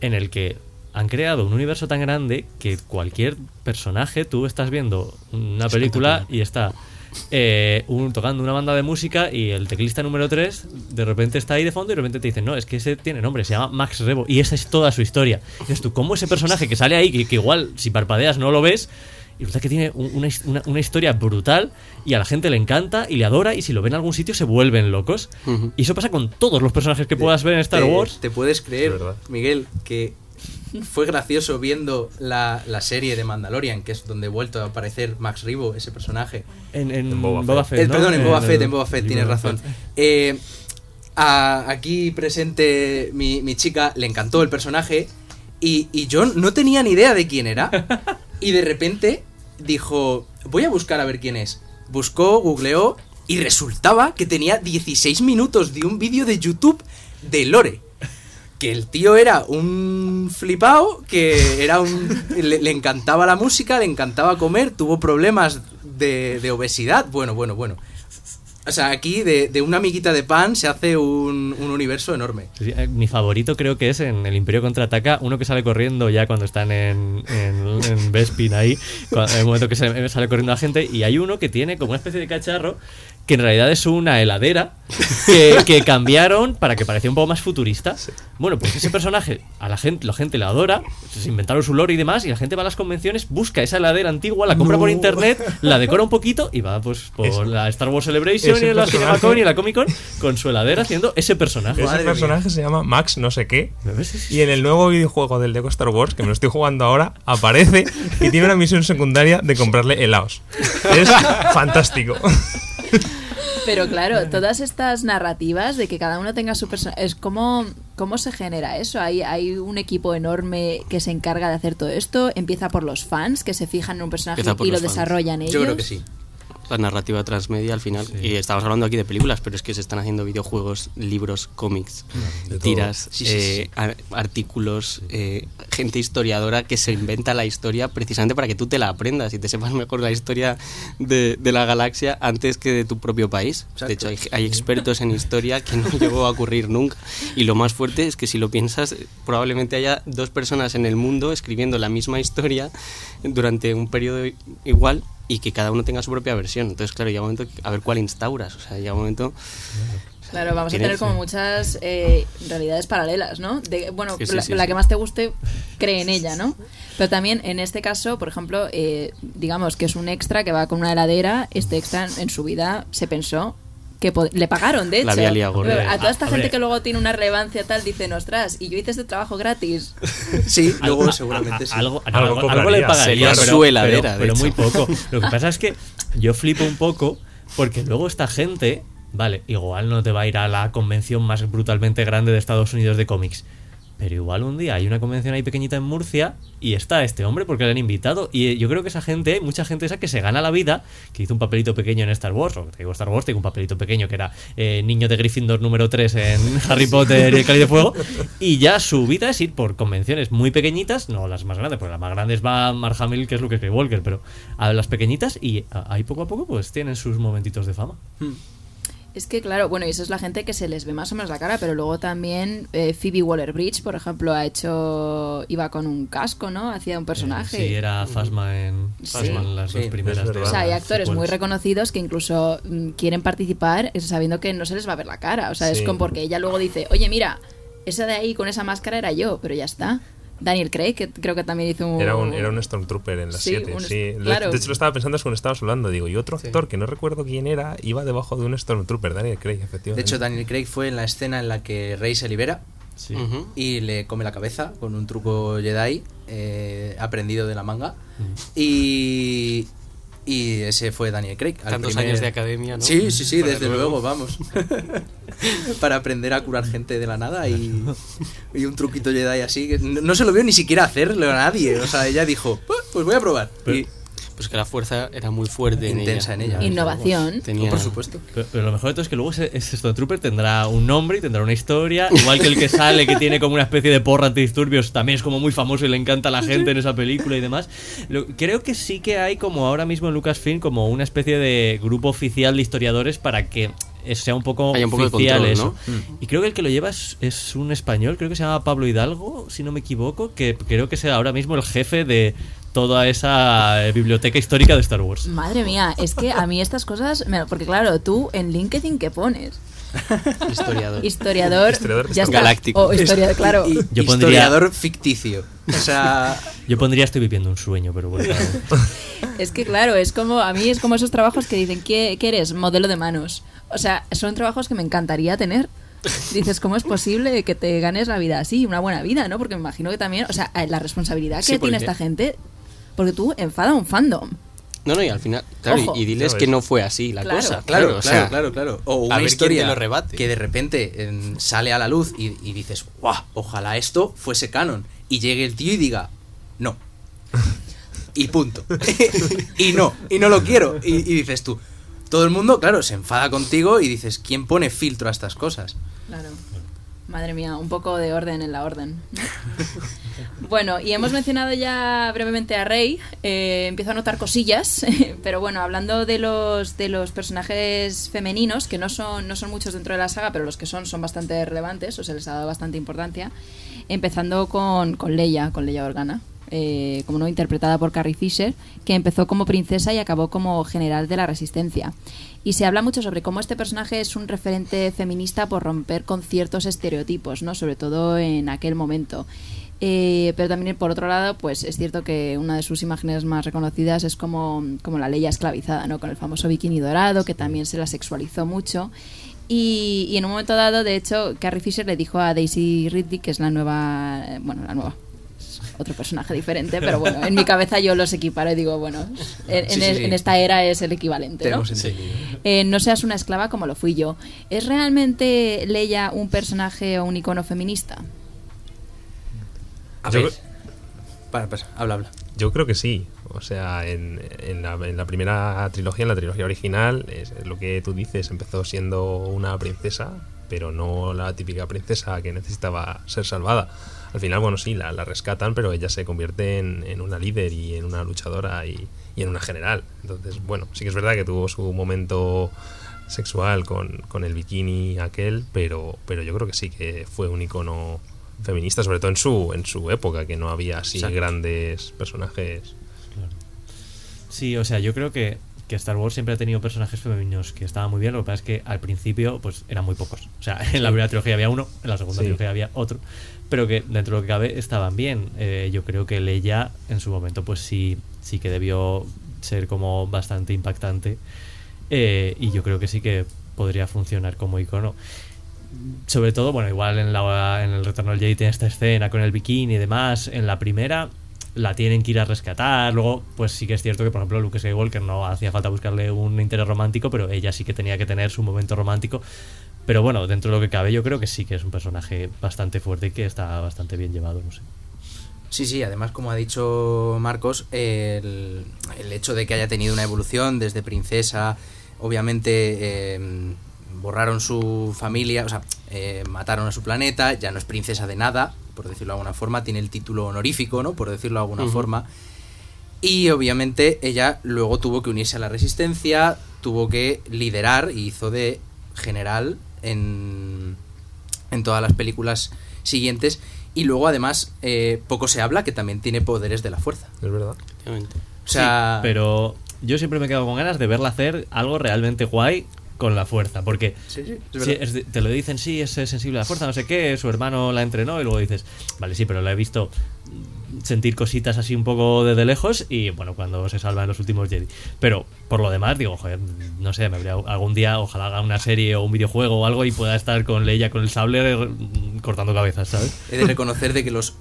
en el que han creado un universo tan grande que cualquier personaje, tú estás viendo una película y está eh, un- tocando una banda de música y el teclista número 3 de repente está ahí de fondo y de repente te dicen, no, es que ese tiene nombre, se llama Max Rebo y esa es toda su historia. Y dices tú, ¿cómo ese personaje que sale ahí, que, que igual si parpadeas no lo ves, y resulta que tiene un- una, una- una historia brutal y a la gente le encanta y le adora y si lo ven en algún sitio se vuelven locos. Y eso pasa con todos los personajes que puedas ver en Star te, Wars. ¿Te puedes creer. Miguel, que fue gracioso viendo la, la serie de Mandalorian, que es donde ha vuelto a aparecer Max Ribo, ese personaje? En, en En Boba Boba, Fett. Fett. Eh, ¿no? perdón, en Boba el- Fett, en Boba Fett, tienes razón. Fett. Eh, a- aquí presente mi, mi chica le encantó el personaje y, y yo no tenía ni idea de quién era. Y de repente dijo, voy a buscar a ver quién es. Buscó, googleó y resultaba que tenía 16 minutos de un vídeo de YouTube de Lore. Que el tío era un flipao, que era un. Le, encantaba la música, le encantaba comer, tuvo problemas de, de obesidad. Bueno, bueno, bueno. O sea, aquí de, una amiguita de pan se hace un, un universo enorme. Eh, Mi favorito creo que es en El Imperio Contraataca, uno que sale corriendo ya cuando están en, en, en Bespin ahí, en el momento que sale corriendo la gente, y hay uno que tiene como una especie de cacharro que en realidad es una heladera [laughs] que, que cambiaron para que pareciera un poco más futurista. Bueno, pues ese personaje a la gente, la gente le adora, se inventaron su lore y demás, y la gente va a las convenciones, busca esa heladera antigua, la compra por internet, la decora un poquito y va pues por Es- la Star Wars Celebration y la CinemaCon y la Comic Con con su heladera haciendo ese personaje. Ese Madre mía. personaje se llama Max no sé qué. Y en el nuevo videojuego del Lego Star Wars, que me lo estoy jugando ahora, aparece y tiene una misión secundaria de comprarle helados. Es fantástico. [laughs] [laughs] Pero claro, todas estas narrativas de que cada uno tenga su personaje, es como cómo se genera eso. Hay, hay un equipo enorme que se encarga de hacer todo esto. Empieza por los fans que se fijan en un personaje y lo fans. desarrollan ellos. Yo creo que sí. La narrativa transmedia al final. Y estamos hablando aquí de películas, pero es que se están haciendo videojuegos, libros, cómics, tiras, Sí, sí, eh, ar- artículos, eh, gente historiadora que se inventa la historia precisamente para que tú te la aprendas y te sepas mejor la historia de, de la galaxia antes que de tu propio país. Exacto. De hecho, hay, hay expertos en historia que no [laughs] llegó a ocurrir nunca. Y lo más fuerte es que si lo piensas, probablemente haya dos personas en el mundo escribiendo la misma historia durante un periodo igual y que cada uno tenga su propia versión. Entonces, claro, llega un momento a ver cuál instauras. O sea, llega un momento... Claro, vamos a tener como muchas eh, realidades paralelas, ¿no? De, bueno, Sí, sí, la, sí, la sí. que más te guste, cree en ella, ¿no? Pero también en este caso, por ejemplo, eh, digamos que es un extra que va con una heladera, este extra en su vida se pensó que le pagaron, de hecho. La había liado gorda. A toda esta Ah, gente que luego tiene una relevancia tal, dicen, ostras, y yo hice este trabajo gratis. [laughs] Sí, luego seguramente sí. Algo, Algo algo, cobraría, algo le pagaría, sería pero, su heladera, pero- de pero muy poco. [laughs] Lo que pasa es que yo flipo un poco porque luego esta gente, vale, igual no te va a ir a la convención más brutalmente grande de Estados Unidos de cómics. Pero igual un día hay una convención ahí pequeñita en Murcia y está este hombre porque le han invitado. Y eh, yo creo que esa gente, mucha gente esa que se gana la vida, que hizo un papelito pequeño en Star Wars, o te digo Star Wars, tengo un papelito pequeño que era eh, niño de Gryffindor número 3 en [laughs] [laughs] Harry Potter y el Cáliz de Fuego. Y ya su vida es ir por convenciones muy pequeñitas, no las más grandes, porque las más grandes va Mark Hamill, que es Luke Skywalker, pero a las pequeñitas y ahí poco a poco pues tienen sus momentitos de fama. Es que, claro, bueno, y eso es la gente que se les ve más o menos la cara, pero luego también eh, Phoebe Waller-Bridge, por ejemplo, ha hecho... Iba con un casco, ¿no? Hacía un personaje. Sí, era Phasma en, Sí. Phasma en las dos Sí, primeras. es de. O sea, hay actores muy reconocidos que incluso mm, quieren participar eh, sabiendo que no se les va a ver la cara. O sea, es como porque ella luego dice, oye, mira, esa de ahí con esa máscara era yo, pero ya está. Daniel Craig, que creo que también hizo un... Era un, era un Stormtrooper en las Sí, 7. un- Sí, De- claro. De hecho, lo estaba pensando es cuando estabas hablando. Digo, y otro Sí. actor que no recuerdo quién era, iba debajo de un Stormtrooper, Daniel Craig, efectivamente. De hecho, Daniel Craig fue en la escena en la que Rey se libera Sí. Y le come la cabeza con un truco Jedi eh, aprendido de la manga. Y, y ese fue Daniel Craig. Tantos primer- años de academia, ¿no? Sí, sí, sí, Para desde luego, vamos. [laughs] Para aprender a curar gente de la nada y, y un truquito Jedi así. que no, no se lo vio ni siquiera hacerlo a nadie. O sea, ella dijo, "Pues- pues voy a probar. Y Pues que la fuerza era muy fuerte en intensa ella. en ella. Innovación. Tenía- Por supuesto. Pero, pero lo mejor de todo es que luego ese, ese Stormtrooper tendrá un nombre y tendrá una historia. Igual que el que sale, que tiene como una especie de porra antidisturbios, también es como muy famoso y le encanta a la gente en esa película y demás. Lo- creo que sí que hay como ahora mismo en Lucasfilm como una especie de grupo oficial de historiadores para que eh, sea un poco Haya un poco de oficial control, eso. ¿no? Y creo que el que lo lleva es, es un español, creo que se llama Pablo Hidalgo, si no me equivoco, que creo que sea ahora mismo el jefe de toda esa eh, biblioteca histórica de Star Wars. Madre mía, es que a mí estas cosas... me- Porque claro, tú en LinkedIn, ¿qué pones? Historiador. Historiador... Historiador ya está. Galáctico. O historiador, claro. Y- Yo pondría- historiador ficticio. O sea, [laughs] Yo pondría estoy viviendo un sueño, pero bueno. Es que claro, es como a mí es como esos trabajos que dicen ¿qué, qué eres? Modelo de manos. O sea, son trabajos que me encantaría tener. Dices, ¿cómo es posible que te ganes la vida así? Una buena vida, ¿no? Porque me imagino que también, o sea, la responsabilidad que Sí, tiene esta gente, porque tú enfada un fandom. No, no, y al final, claro, y- Ojo. y diles Ya que no fue así la Claro. cosa. Claro, o claro, sea, claro, claro. O a una ver historia lo rebate. que de repente en- sale a la luz y, y dices, ¡guau! Ojalá esto fuese canon. Y llegue el tío y diga, no. [laughs] Y punto. [laughs] y no, y no lo quiero. Y, y dices tú, todo el mundo, claro, se enfada contigo y dices, ¿quién pone filtro a estas cosas? Claro. Madre mía, un poco de orden en la orden. ¿no? [laughs] bueno, y hemos mencionado ya brevemente a Rey. Eh, empiezo a notar cosillas, [laughs] pero bueno, hablando de los de los personajes femeninos, que no son, no son muchos dentro de la saga, pero los que son son bastante relevantes, o se les ha dado bastante importancia. Empezando con, con Leia, con Leia Organa. Eh, como no interpretada por Carrie Fisher, que empezó como princesa y acabó como general de la resistencia. Y se habla mucho sobre cómo este personaje es un referente feminista por romper con ciertos estereotipos, ¿no? Sobre todo en aquel momento. Eh, pero también, por otro lado, pues es cierto que una de sus imágenes más reconocidas es como, como la ley esclavizada, ¿no? Con el famoso bikini dorado, que también se la sexualizó mucho. Y, y en un momento dado, de hecho, Carrie Fisher le dijo a Daisy Ridley, que es la nueva, eh, bueno, la nueva, otro personaje diferente, pero bueno, en mi cabeza yo los equiparo y digo, bueno, en, Sí, en sí, es- sí. en esta era es el equivalente, Te ¿no? Eh, no seas una esclava como lo fui yo. ¿Es realmente Leia un personaje o un icono feminista? A Yo- ver. Para, para, habla, habla. Yo creo que sí. O sea, en, en la, en la primera trilogía, en la trilogía original, es lo que tú dices, empezó siendo una princesa, pero no la típica princesa que necesitaba ser salvada. Al final, bueno, sí, la, la rescatan, pero ella se convierte en, en una líder y en una luchadora y, y en una general. Entonces, bueno, sí que es verdad que tuvo su momento sexual con, con el bikini aquel, pero, pero yo creo que sí que fue un icono feminista, sobre todo en su, en su época, que no había así Exacto. grandes personajes. Sí, o sea, yo creo que, que Star Wars siempre ha tenido personajes femeninos que estaban muy bien. Lo que pasa es que al principio, pues eran muy pocos. O sea, [laughs] en la primera trilogía había uno, en la segunda Sí. trilogía había otro. Pero que dentro de lo que cabe estaban bien. Eh, yo creo que Leia, en su momento, pues sí, sí que debió ser como bastante impactante. Eh, y yo creo que sí que podría funcionar como icono. Sobre todo, bueno, igual en, la, en el Retorno del Jedi tiene esta escena con el bikini y demás. En la primera la tienen que ir a rescatar. Luego, pues sí que es cierto que, por ejemplo, Luke Skywalker no hacía falta buscarle un interés romántico, pero ella sí que tenía que tener su momento romántico. Pero bueno, dentro de lo que cabe, yo creo que sí que es un personaje bastante fuerte y que está bastante bien llevado, no sé. Sí, sí, además, como ha dicho Marcos, el, el hecho de que haya tenido una evolución desde princesa, obviamente eh, borraron su familia, o sea, eh, mataron a su planeta, ya no es princesa de nada, por decirlo de alguna forma, tiene el título honorífico, ¿no? Por decirlo de alguna forma. Y obviamente ella luego tuvo que unirse a la resistencia, tuvo que liderar y hizo de general en, en todas las películas siguientes. Y luego además eh, poco se habla que también tiene poderes de la fuerza. Es verdad. O sea, Pero yo siempre me quedo con ganas de verla hacer algo realmente guay con la fuerza, porque Sí, sí, es sí, verdad. es de- te lo dicen, sí, es sensible a la fuerza, no sé qué, su hermano la entrenó y luego dices, vale, sí, pero la he visto sentir cositas así un poco desde lejos y bueno, cuando se salva en los últimos Jedi. Pero por lo demás, digo, joder, no sé, me habría algún día, ojalá haga una serie o un videojuego o algo y pueda estar con Leia con el sable cortando cabezas, ¿sabes? He de reconocer de que los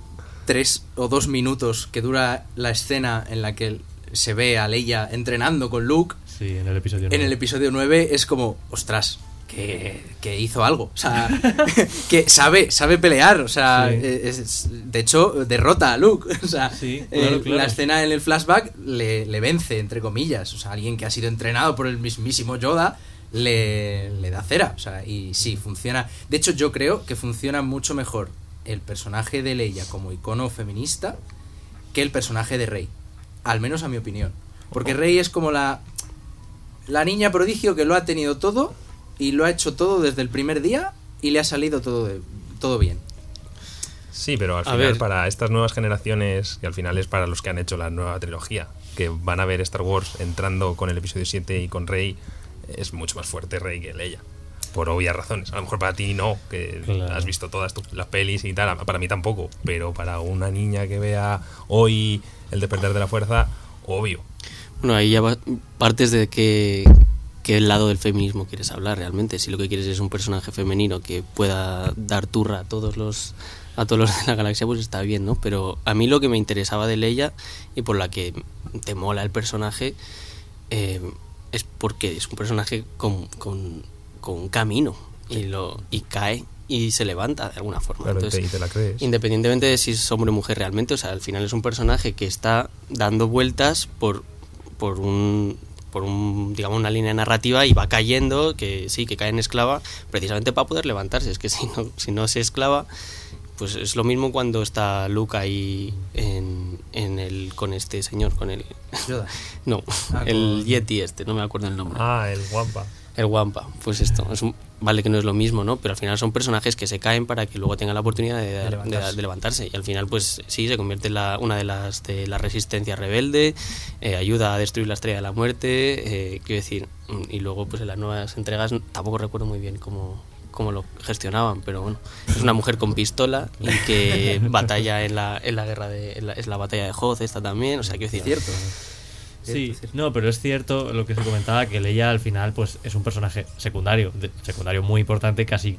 tres o dos minutos que dura la escena en la que se ve a Leia entrenando con Luke Sí, en el episodio en nueve. el episodio 9 es como, ostras, que, que hizo algo. O sea, [laughs] que sabe, sabe pelear. O sea, Sí. eh, es- de hecho, derrota a Luke. [laughs] O sea, Sí, eh, claro, claro. la escena en el flashback le, le vence, entre comillas. O sea, alguien que ha sido entrenado por el mismísimo Yoda le, le da cera. O sea, y sí, funciona. De hecho, yo creo que funciona mucho mejor el personaje de Leia como icono feminista que el personaje de Rey. Al menos a mi opinión. Porque Rey es como la, la niña prodigio que lo ha tenido todo y lo ha hecho todo desde el primer día y le ha salido todo, de- todo bien. Sí, pero al A final ver. para estas nuevas generaciones, y al final es para los que han hecho la nueva trilogía, que van a ver Star Wars entrando con el episodio 7 y con Rey, es mucho más fuerte Rey que Leia. Por obvias razones. A lo mejor para ti no, que Claro. has visto todas tu- las pelis y tal. Para mí tampoco. Pero para una niña que vea hoy el despertar de la fuerza, obvio. Bueno, ahí ya va- partes de que, qué lado del feminismo quieres hablar realmente. Si lo que quieres es un personaje femenino que pueda dar turra a todos los a todos los de la galaxia, pues está bien, ¿no? Pero a mí lo que me interesaba de Leia y por la que te mola el personaje eh, es porque es un personaje con, con, con un camino y, lo, y cae y se levanta de alguna forma. Claro, Entonces, y te la crees. Independientemente de si es hombre o mujer realmente, o sea, al final es un personaje que está dando vueltas por, por un por un, digamos, una línea narrativa y va cayendo, que sí, que cae en esclava, precisamente para poder levantarse. Es que si no, si no se esclava, pues es lo mismo cuando está Luke ahí en, en el, con este señor, con el... Yoda. [laughs] No, Ah, el con- Yeti este, no me acuerdo el nombre. Ah, el guampa. El Wampa, pues esto, es un- vale que no es lo mismo, ¿no? Pero al final son personajes que se caen para que luego tengan la oportunidad de, levantarse. de levantarse. Y al final, pues sí, se convierte en la, una de las de la resistencia rebelde, eh, ayuda a destruir la estrella de la muerte, eh, quiero decir, y luego pues en las nuevas entregas tampoco recuerdo muy bien cómo, cómo lo gestionaban, pero bueno, es una mujer con pistola y que [laughs] batalla en la, en la guerra de, en la- es la batalla de Hoth esta también, o sea, quiero decir, Cierto. Sí, no, pero es cierto lo que se comentaba que Leia al final pues es un personaje secundario, de- secundario muy importante, casi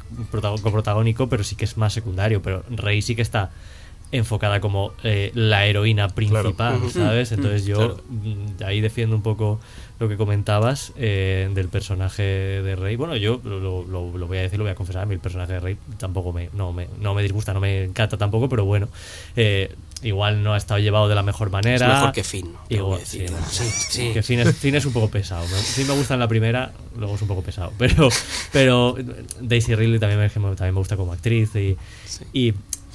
coprotagónico, pero sí que es más secundario, pero Rey sí que está enfocada como eh, la heroína principal. ¿sabes? Entonces yo Claro. mm, ahí defiendo un poco lo que comentabas eh, del personaje de Rey. Bueno, yo lo, lo- lo- lo voy a decir, lo voy a confesar, a mí el personaje de Rey tampoco me, no me, no me disgusta, no me encanta tampoco, pero bueno, eh, igual no ha estado llevado de la mejor es manera. mejor que Finn. Igual, decir. sí, Sí. que Finn es, Finn es un poco pesado. Me- Sí me gusta en la primera, luego es un poco pesado. Pero, pero Daisy Ridley también me, también me gusta como actriz. Y, Sí. y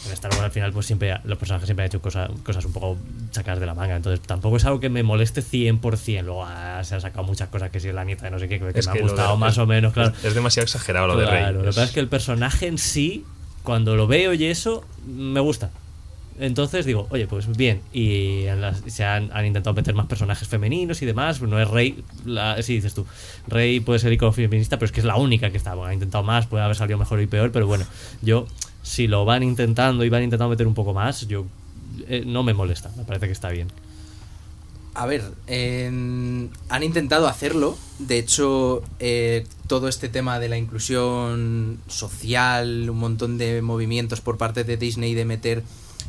en Star Wars al final pues siempre los personajes siempre han hecho cosas, cosas un poco sacadas de la manga. Entonces tampoco es algo que me moleste 100%. Luego ah, se han sacado muchas cosas que si es la nieta de no sé qué, que, que Es me que han lo de- gustado más es- o menos, claro. Es, es demasiado exagerado lo de Rey. Claro, lo que Es- pasa es que el personaje en sí, cuando lo veo y eso, me gusta. Entonces digo, oye, pues bien. Y se han, han intentado meter más personajes femeninos y demás. No es Rey, la, sí dices tú. Rey puede ser icono feminista, pero es que es la única que está. Bueno, han intentado más, puede haber salido mejor y peor, pero bueno, yo, si lo van intentando y van intentando meter un poco más, yo eh, no me molesta. Me parece que está bien. A ver, en- han intentado hacerlo. De hecho, eh, todo este tema de la inclusión social, un montón de movimientos por parte de Disney de meter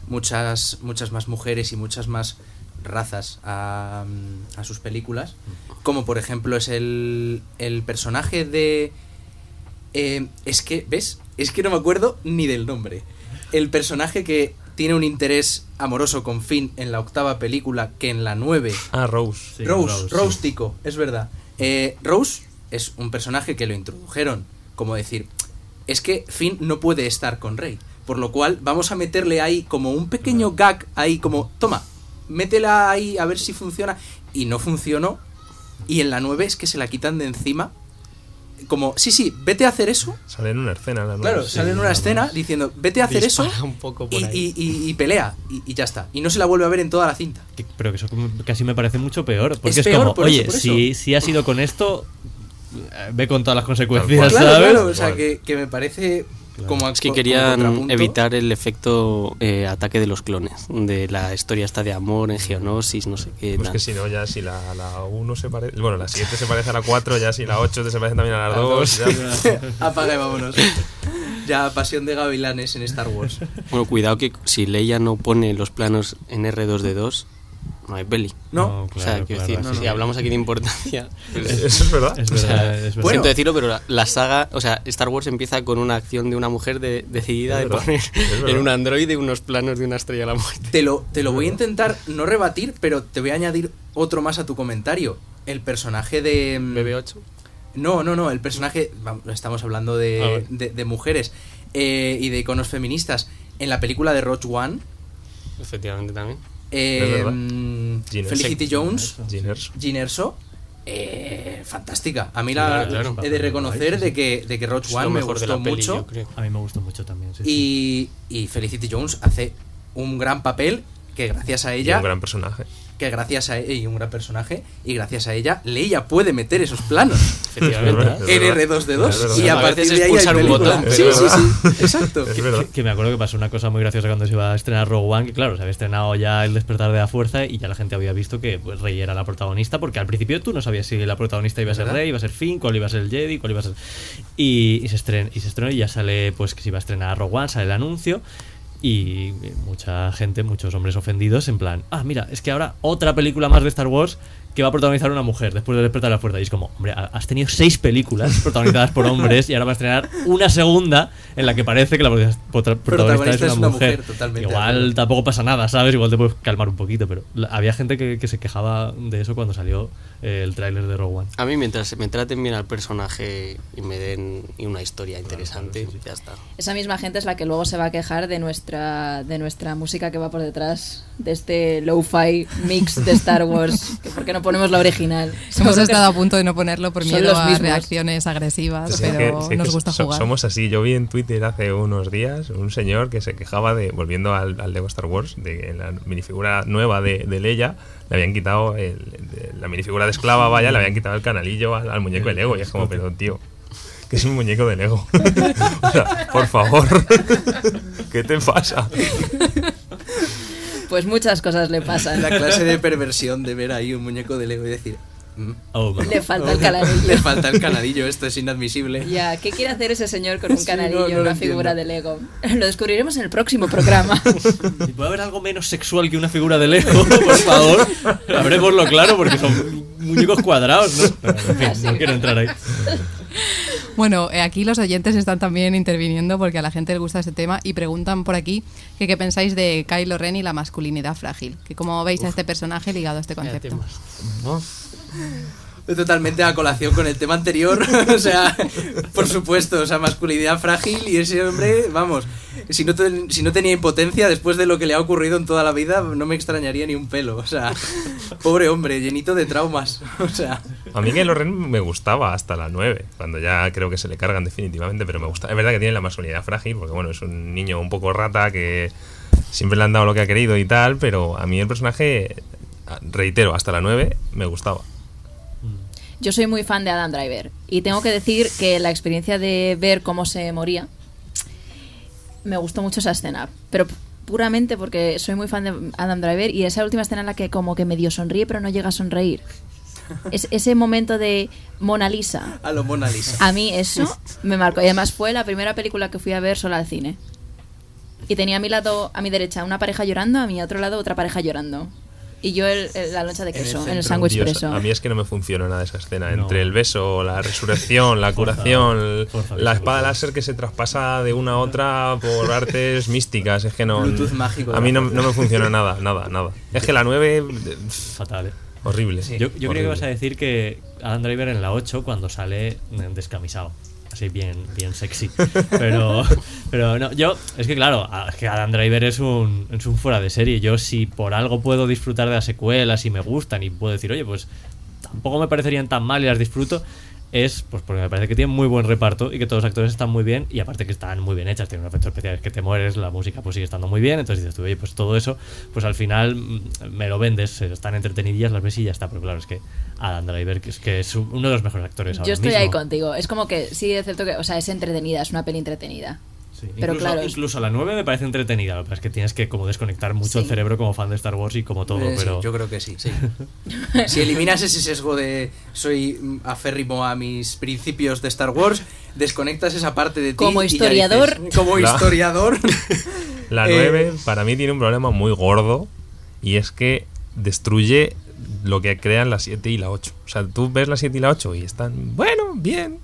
muchas, muchas más mujeres y muchas más razas a, a sus películas. Como por ejemplo es el, el personaje de... eh, es que, ¿ves? Es que no me acuerdo ni del nombre. El personaje que tiene un interés amoroso con Finn en la octava película que en la nueve Ah, Rose. Sí, Rose, Rose, Rose, sí. Tico, es verdad. Eh, Rose es un personaje que lo introdujeron, como decir, es que Finn no puede estar con Rey, por lo cual vamos a meterle ahí como un pequeño gag, ahí como, toma, métela ahí a ver si funciona, y no funcionó, y en la 9 es que se la quitan de encima, como, sí, sí, vete a hacer eso, Sale en una escena. la claro, nueva. sale en una escena diciendo, vete a hacer eso, un poco por y, ahí. y- y- y pelea, y, ya está, y no se la vuelve a ver en toda la cinta. Pero que eso casi me parece mucho peor. Porque Es es, peor como, por oye, eso. si, si has ido con esto, eh, ve con todas las consecuencias. Claro, ¿sabes? claro, o sea, que, que me parece como Es que como querían evitar el efecto eh, ataque de los clones, de la historia esta de amor en Geonosis, no sé qué. Pues tal. que si no, ya si la, la 1 se parece. Bueno, la 7 se parece a la 4, ya si la 8 se parece también a la 2. ya- [laughs] Apaga y vámonos. Ya, pasión de gavilanes en Star Wars. Bueno, cuidado que si Leia no pone los planos en R2D2, no hay peli. ¿No? o sea, claro, quiero claro, decir, si hablamos aquí de importancia. pues, [laughs] Eso es verdad. Es o sea, verdad, es verdad. bueno. Siento decirlo, pero la, la saga, o sea, Star Wars empieza con una acción de una mujer de- decidida Es de verdad, poner verdad. en un androide unos planos de una estrella de la muerte. Te lo, te lo voy a intentar no rebatir, pero te voy a añadir otro más a tu comentario. El personaje de... mm, BB8. No, no, no, el personaje... Estamos hablando de, Ah, de mujeres eh, y de iconos feministas. En la película de Rogue One, Efectivamente también. Eh, Jean Felicity. Jones, Jean Erso. Jean Erso, eh, fantástica. A mí la, Claro, claro. he de reconocer de que, de que Es One me gustó peli, mucho. A mí me gustó mucho también. sí, sí. Y, y Felicity Jones hace un gran papel que gracias a Y ella un gran personaje. Que gracias a ella y un gran personaje y gracias a ella Leia puede meter esos planos [laughs] Efectivamente. Es en verdad. R2D2 Es verdad. y a A partir de ahí hay un botón, sí, sí, sí, [laughs] exacto. Que, verdad. que- que me acuerdo que pasó una cosa muy graciosa cuando se iba a estrenar Rogue One, que claro, se había estrenado ya El despertar de la fuerza y ya la gente había visto que pues, Rey era la protagonista, porque al principio tú no sabías si la protagonista iba a ser ¿Verdad? Rey, iba a ser Finn, cuál iba a ser el Jedi, cuál iba a ser... Y, y se estrenó, y se estrenó y ya sale pues que se iba a estrenar Rogue One, sale el anuncio y mucha gente, muchos hombres ofendidos en plan, ah, mira, es que ahora otra película más de Star Wars que va a protagonizar una mujer después de despertar de la fuerza. Y es como, hombre, ha- has tenido seis películas protagonizadas por hombres y ahora vas a estrenar una segunda en la que parece que la prota- prota- protagonista es una, mujer. totalmente de Igual acuerdo. tampoco pasa nada, ¿sabes? Igual te puedes calmar un poquito, pero había gente que, que se quejaba de eso cuando salió eh, el tráiler de Rogue One. A mí, mientras me traten bien al personaje y me den y una historia interesante, ya está. Esa misma gente es la que luego se va a quejar de nuestra, de nuestra música que va por detrás, de este lo-fi mix de Star Wars. que ¿Por qué no ponemos la original? [laughs] Hemos estado a punto de no ponerlo por miedo a mismos. reacciones agresivas, Sí, pero sí, nos gusta so- jugar. Somos así. Yo vi en Twitter hace unos días un señor que se quejaba de, volviendo al, al Lego Star Wars, de que en la minifigura nueva de, de Leia le habían quitado el- de la minifigura de esclava, vaya, le habían quitado el canalillo al, al muñeco de Lego. Y es como, pero tío, que es un muñeco de Lego. [laughs] o sea, por favor, [laughs] ¿qué te pasa? Pues muchas cosas le pasan. La clase de perversión de ver ahí un muñeco de Lego y decir, "Mm, Oh, man. Le falta el canalillo. [laughs] le falta el canadillo, esto es inadmisible. Ya, ¿qué quiere hacer ese señor con un Sí, canalillo, no, no lo una figura de Lego? Lo descubriremos en el próximo programa. [laughs] Si puede haber algo menos sexual que una figura de Lego, [laughs] por favor, abrémoslo claro porque son muñecos cuadrados, ¿no? Bueno, en fin, no quiero entrar ahí. Bueno, eh, aquí los oyentes están también interviniendo porque a la gente le gusta este tema y preguntan por aquí que qué pensáis de Kylo Ren y la masculinidad frágil, que cómo veis a este personaje ligado a este concepto. Totalmente a colación con el tema anterior, [laughs] o sea, por supuesto, o sea, masculinidad frágil y ese hombre, vamos, si no, ten- si no tenía impotencia después de lo que le ha ocurrido en toda la vida, no me extrañaría ni un pelo, o sea, pobre hombre, llenito de traumas, o sea, A mí Kylo Ren me gustaba hasta la 9, cuando ya creo que se le cargan definitivamente, pero me gusta. Es verdad que tiene la masculinidad frágil, porque bueno, es un niño un poco rata que siempre le han dado lo que ha querido y tal, pero a mí el personaje, reitero, hasta la 9 me gustaba. Yo soy muy fan de Adam Driver y tengo que decir que la experiencia de ver cómo se moría me gustó mucho esa escena, pero puramente porque soy muy fan de Adam Driver y esa última escena en la que como que medio sonríe pero no llega a sonreír. Es, [laughs] ese momento de Mona Lisa. A lo Mona Lisa. A mí eso me marcó. Y además fue la primera película que fui a ver sola al cine. Y tenía a mi lado, a mi derecha, una pareja llorando, a mi otro lado otra pareja llorando. Y yo el- el- la loncha de queso, en el sándwich Dios, preso. a mí es que no me funciona nada esa escena. No. Entre el beso, la resurrección, la [laughs] curación, Forza la espada láser que se traspasa de una a otra por [laughs] artes místicas. Es que no. Bluetooth mágico A mí no, no me funciona nada, nada, nada. Es que la 9. Fatal, ¿eh? Horrible. Yo, yo creo que vas a decir que Adam Driver en la 8 cuando sale eh, descamisado. Así bien, bien sexy. Pero, pero no, yo, es que claro, es que Adam Driver es un, es un fuera de serie. Yo si por algo puedo disfrutar de las secuelas y me gustan y puedo decir, oye, pues tampoco me parecerían tan mal y las disfruto, es pues porque me parece que tienen muy buen reparto y que todos los actores están muy bien y aparte que están muy bien hechas, tienen un efecto especial que te mueres, la música pues sigue estando muy bien, entonces dices tú, oye, pues todo eso, pues al final mm, me lo vendes, eh, están entretenidillas, las ves y ya está, pero claro, es que Adam Driver, que es que es uno de los mejores actores ahora Yo estoy mismo. ahí contigo. Es como que sí, es cierto que, o sea, es entretenida, es una peli entretenida. Sí, Pero incluso, claro, incluso la 9 me parece entretenida, lo que pasa es que tienes que como desconectar mucho Sí. el cerebro como fan de Star Wars y como todo, Eh, sí, pero yo creo que sí. [laughs] si eliminas ese sesgo de soy aférrimo a mis principios de Star Wars, desconectas esa parte de ti. Como y historiador. dices, como La- historiador. [laughs] La Eh, 9 para mí tiene un problema muy gordo y es que destruye lo que crean la 7 y la 8. O sea, tú ves la 7 y la 8 y están, bueno, bien.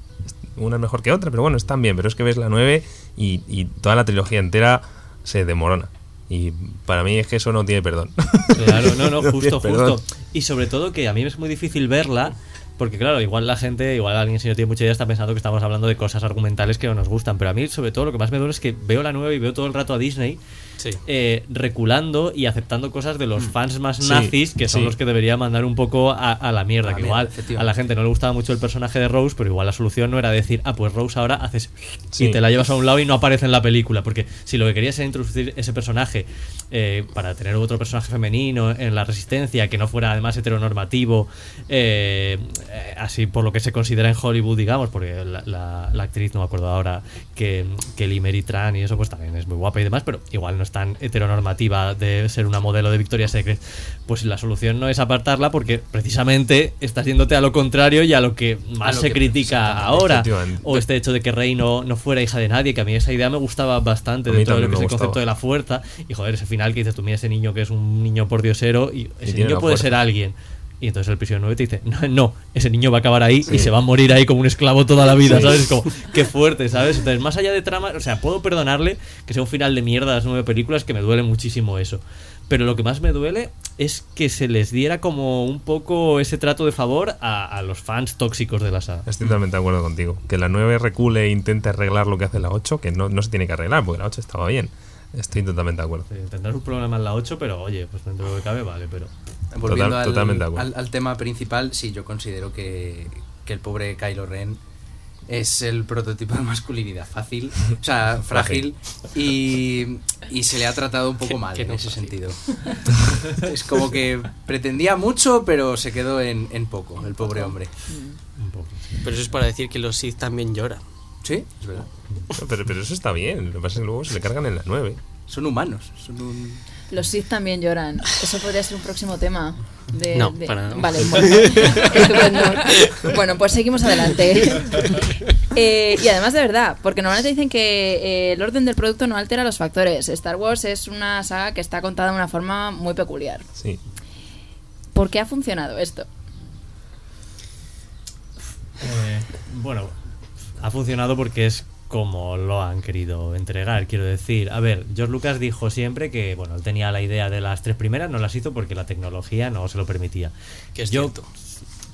Una es mejor que otra, pero bueno, están bien. Pero es que ves la 9 y, y toda la trilogía entera se demorona. Y para mí es que eso no tiene perdón. [laughs] Claro, no, no, justo, justo. Y sobre todo que a mí es muy difícil verla, porque claro, igual la gente, igual alguien si no tiene mucha idea está pensando que estamos hablando de cosas argumentales que no nos gustan, pero a mí sobre todo lo que más me duele es que veo la nueva y veo todo el rato a Disney Sí. eh, reculando y aceptando cosas de los fans más Mm. Sí, nazis, que son sí. los que debería mandar un poco a, a la mierda, A que igual a la gente no le gustaba mucho el personaje de Rose, pero igual la solución no era decir, ah, pues Rose ahora haces [laughs] y te la llevas a un lado y no aparece en la película, porque si lo que querías era introducir ese personaje eh, para tener otro personaje femenino en la resistencia, que no fuera además heteronormativo, eh, así por lo que se considera en Hollywood, digamos, porque la, la- la actriz, no me acuerdo ahora, que, que Limeri Tran y eso, pues también es muy guapa y demás, pero igual no es tan heteronormativa de ser una modelo de Victoria's Secret, pues la solución no es apartarla porque precisamente estás yéndote a lo contrario y a lo que más lo se que- critica ahora. O este hecho de que Rey no, no fuera hija de nadie, que a mí esa idea me gustaba bastante de todo lo que es el concepto de la fuerza. Y joder, ese final que dices tú, mira ese niño que es un niño por diosero y ese niño puede ser alguien. Y entonces el episodio 9 te dice, no, no, ese niño va a acabar ahí y se va a morir ahí como un esclavo toda la vida, ¿sabes? Es como, qué fuerte, ¿sabes? Entonces, más allá de trama, o sea, puedo perdonarle que sea un final de mierda a las nueve películas, que me duele muchísimo eso. Pero lo que más me duele es que se les diera como un poco ese trato de favor a, a los fans tóxicos de la saga. Estoy totalmente de acuerdo contigo. Que la 9 recule e intente arreglar lo que hace la 8, que no, no se tiene que arreglar, porque la 8 estaba bien. Estoy totalmente de acuerdo. Sí, Tendrás un problema en la 8, pero oye, pues dentro de lo que cabe, vale, pero... Volviendo Total- al, totalmente de acuerdo. al- al tema principal, sí, yo considero que, que el pobre Kylo Ren es el prototipo de masculinidad fácil, o sea, [laughs] frágil, y, y se le ha tratado un poco mal en no ese fácil. sentido. [laughs] es como que pretendía mucho, pero se quedó en, en poco, el pobre hombre. Un poco. Pero eso es para decir que los Sith también lloran. Sí, es verdad. No, pero, pero eso está bien. Lo que pasa es que luego se le cargan en la 9. Son humanos, son un... Los Sith también lloran. Eso podría ser un próximo tema. De, No, de- para nada. Vale, bueno. [laughs] Estupendo. Bueno, pues seguimos adelante. [laughs] Eh, y además de verdad, porque normalmente dicen que eh, el orden del producto no altera los factores. Star Wars es una saga que está contada de una forma muy peculiar. Sí. ¿Por qué ha funcionado esto? Eh, bueno, ha funcionado porque es como lo han querido entregar, quiero decir. A ver, George Lucas dijo siempre que, bueno, él tenía la idea de las tres primeras, no las hizo porque la tecnología no se lo permitía. Que es Yo, cierto.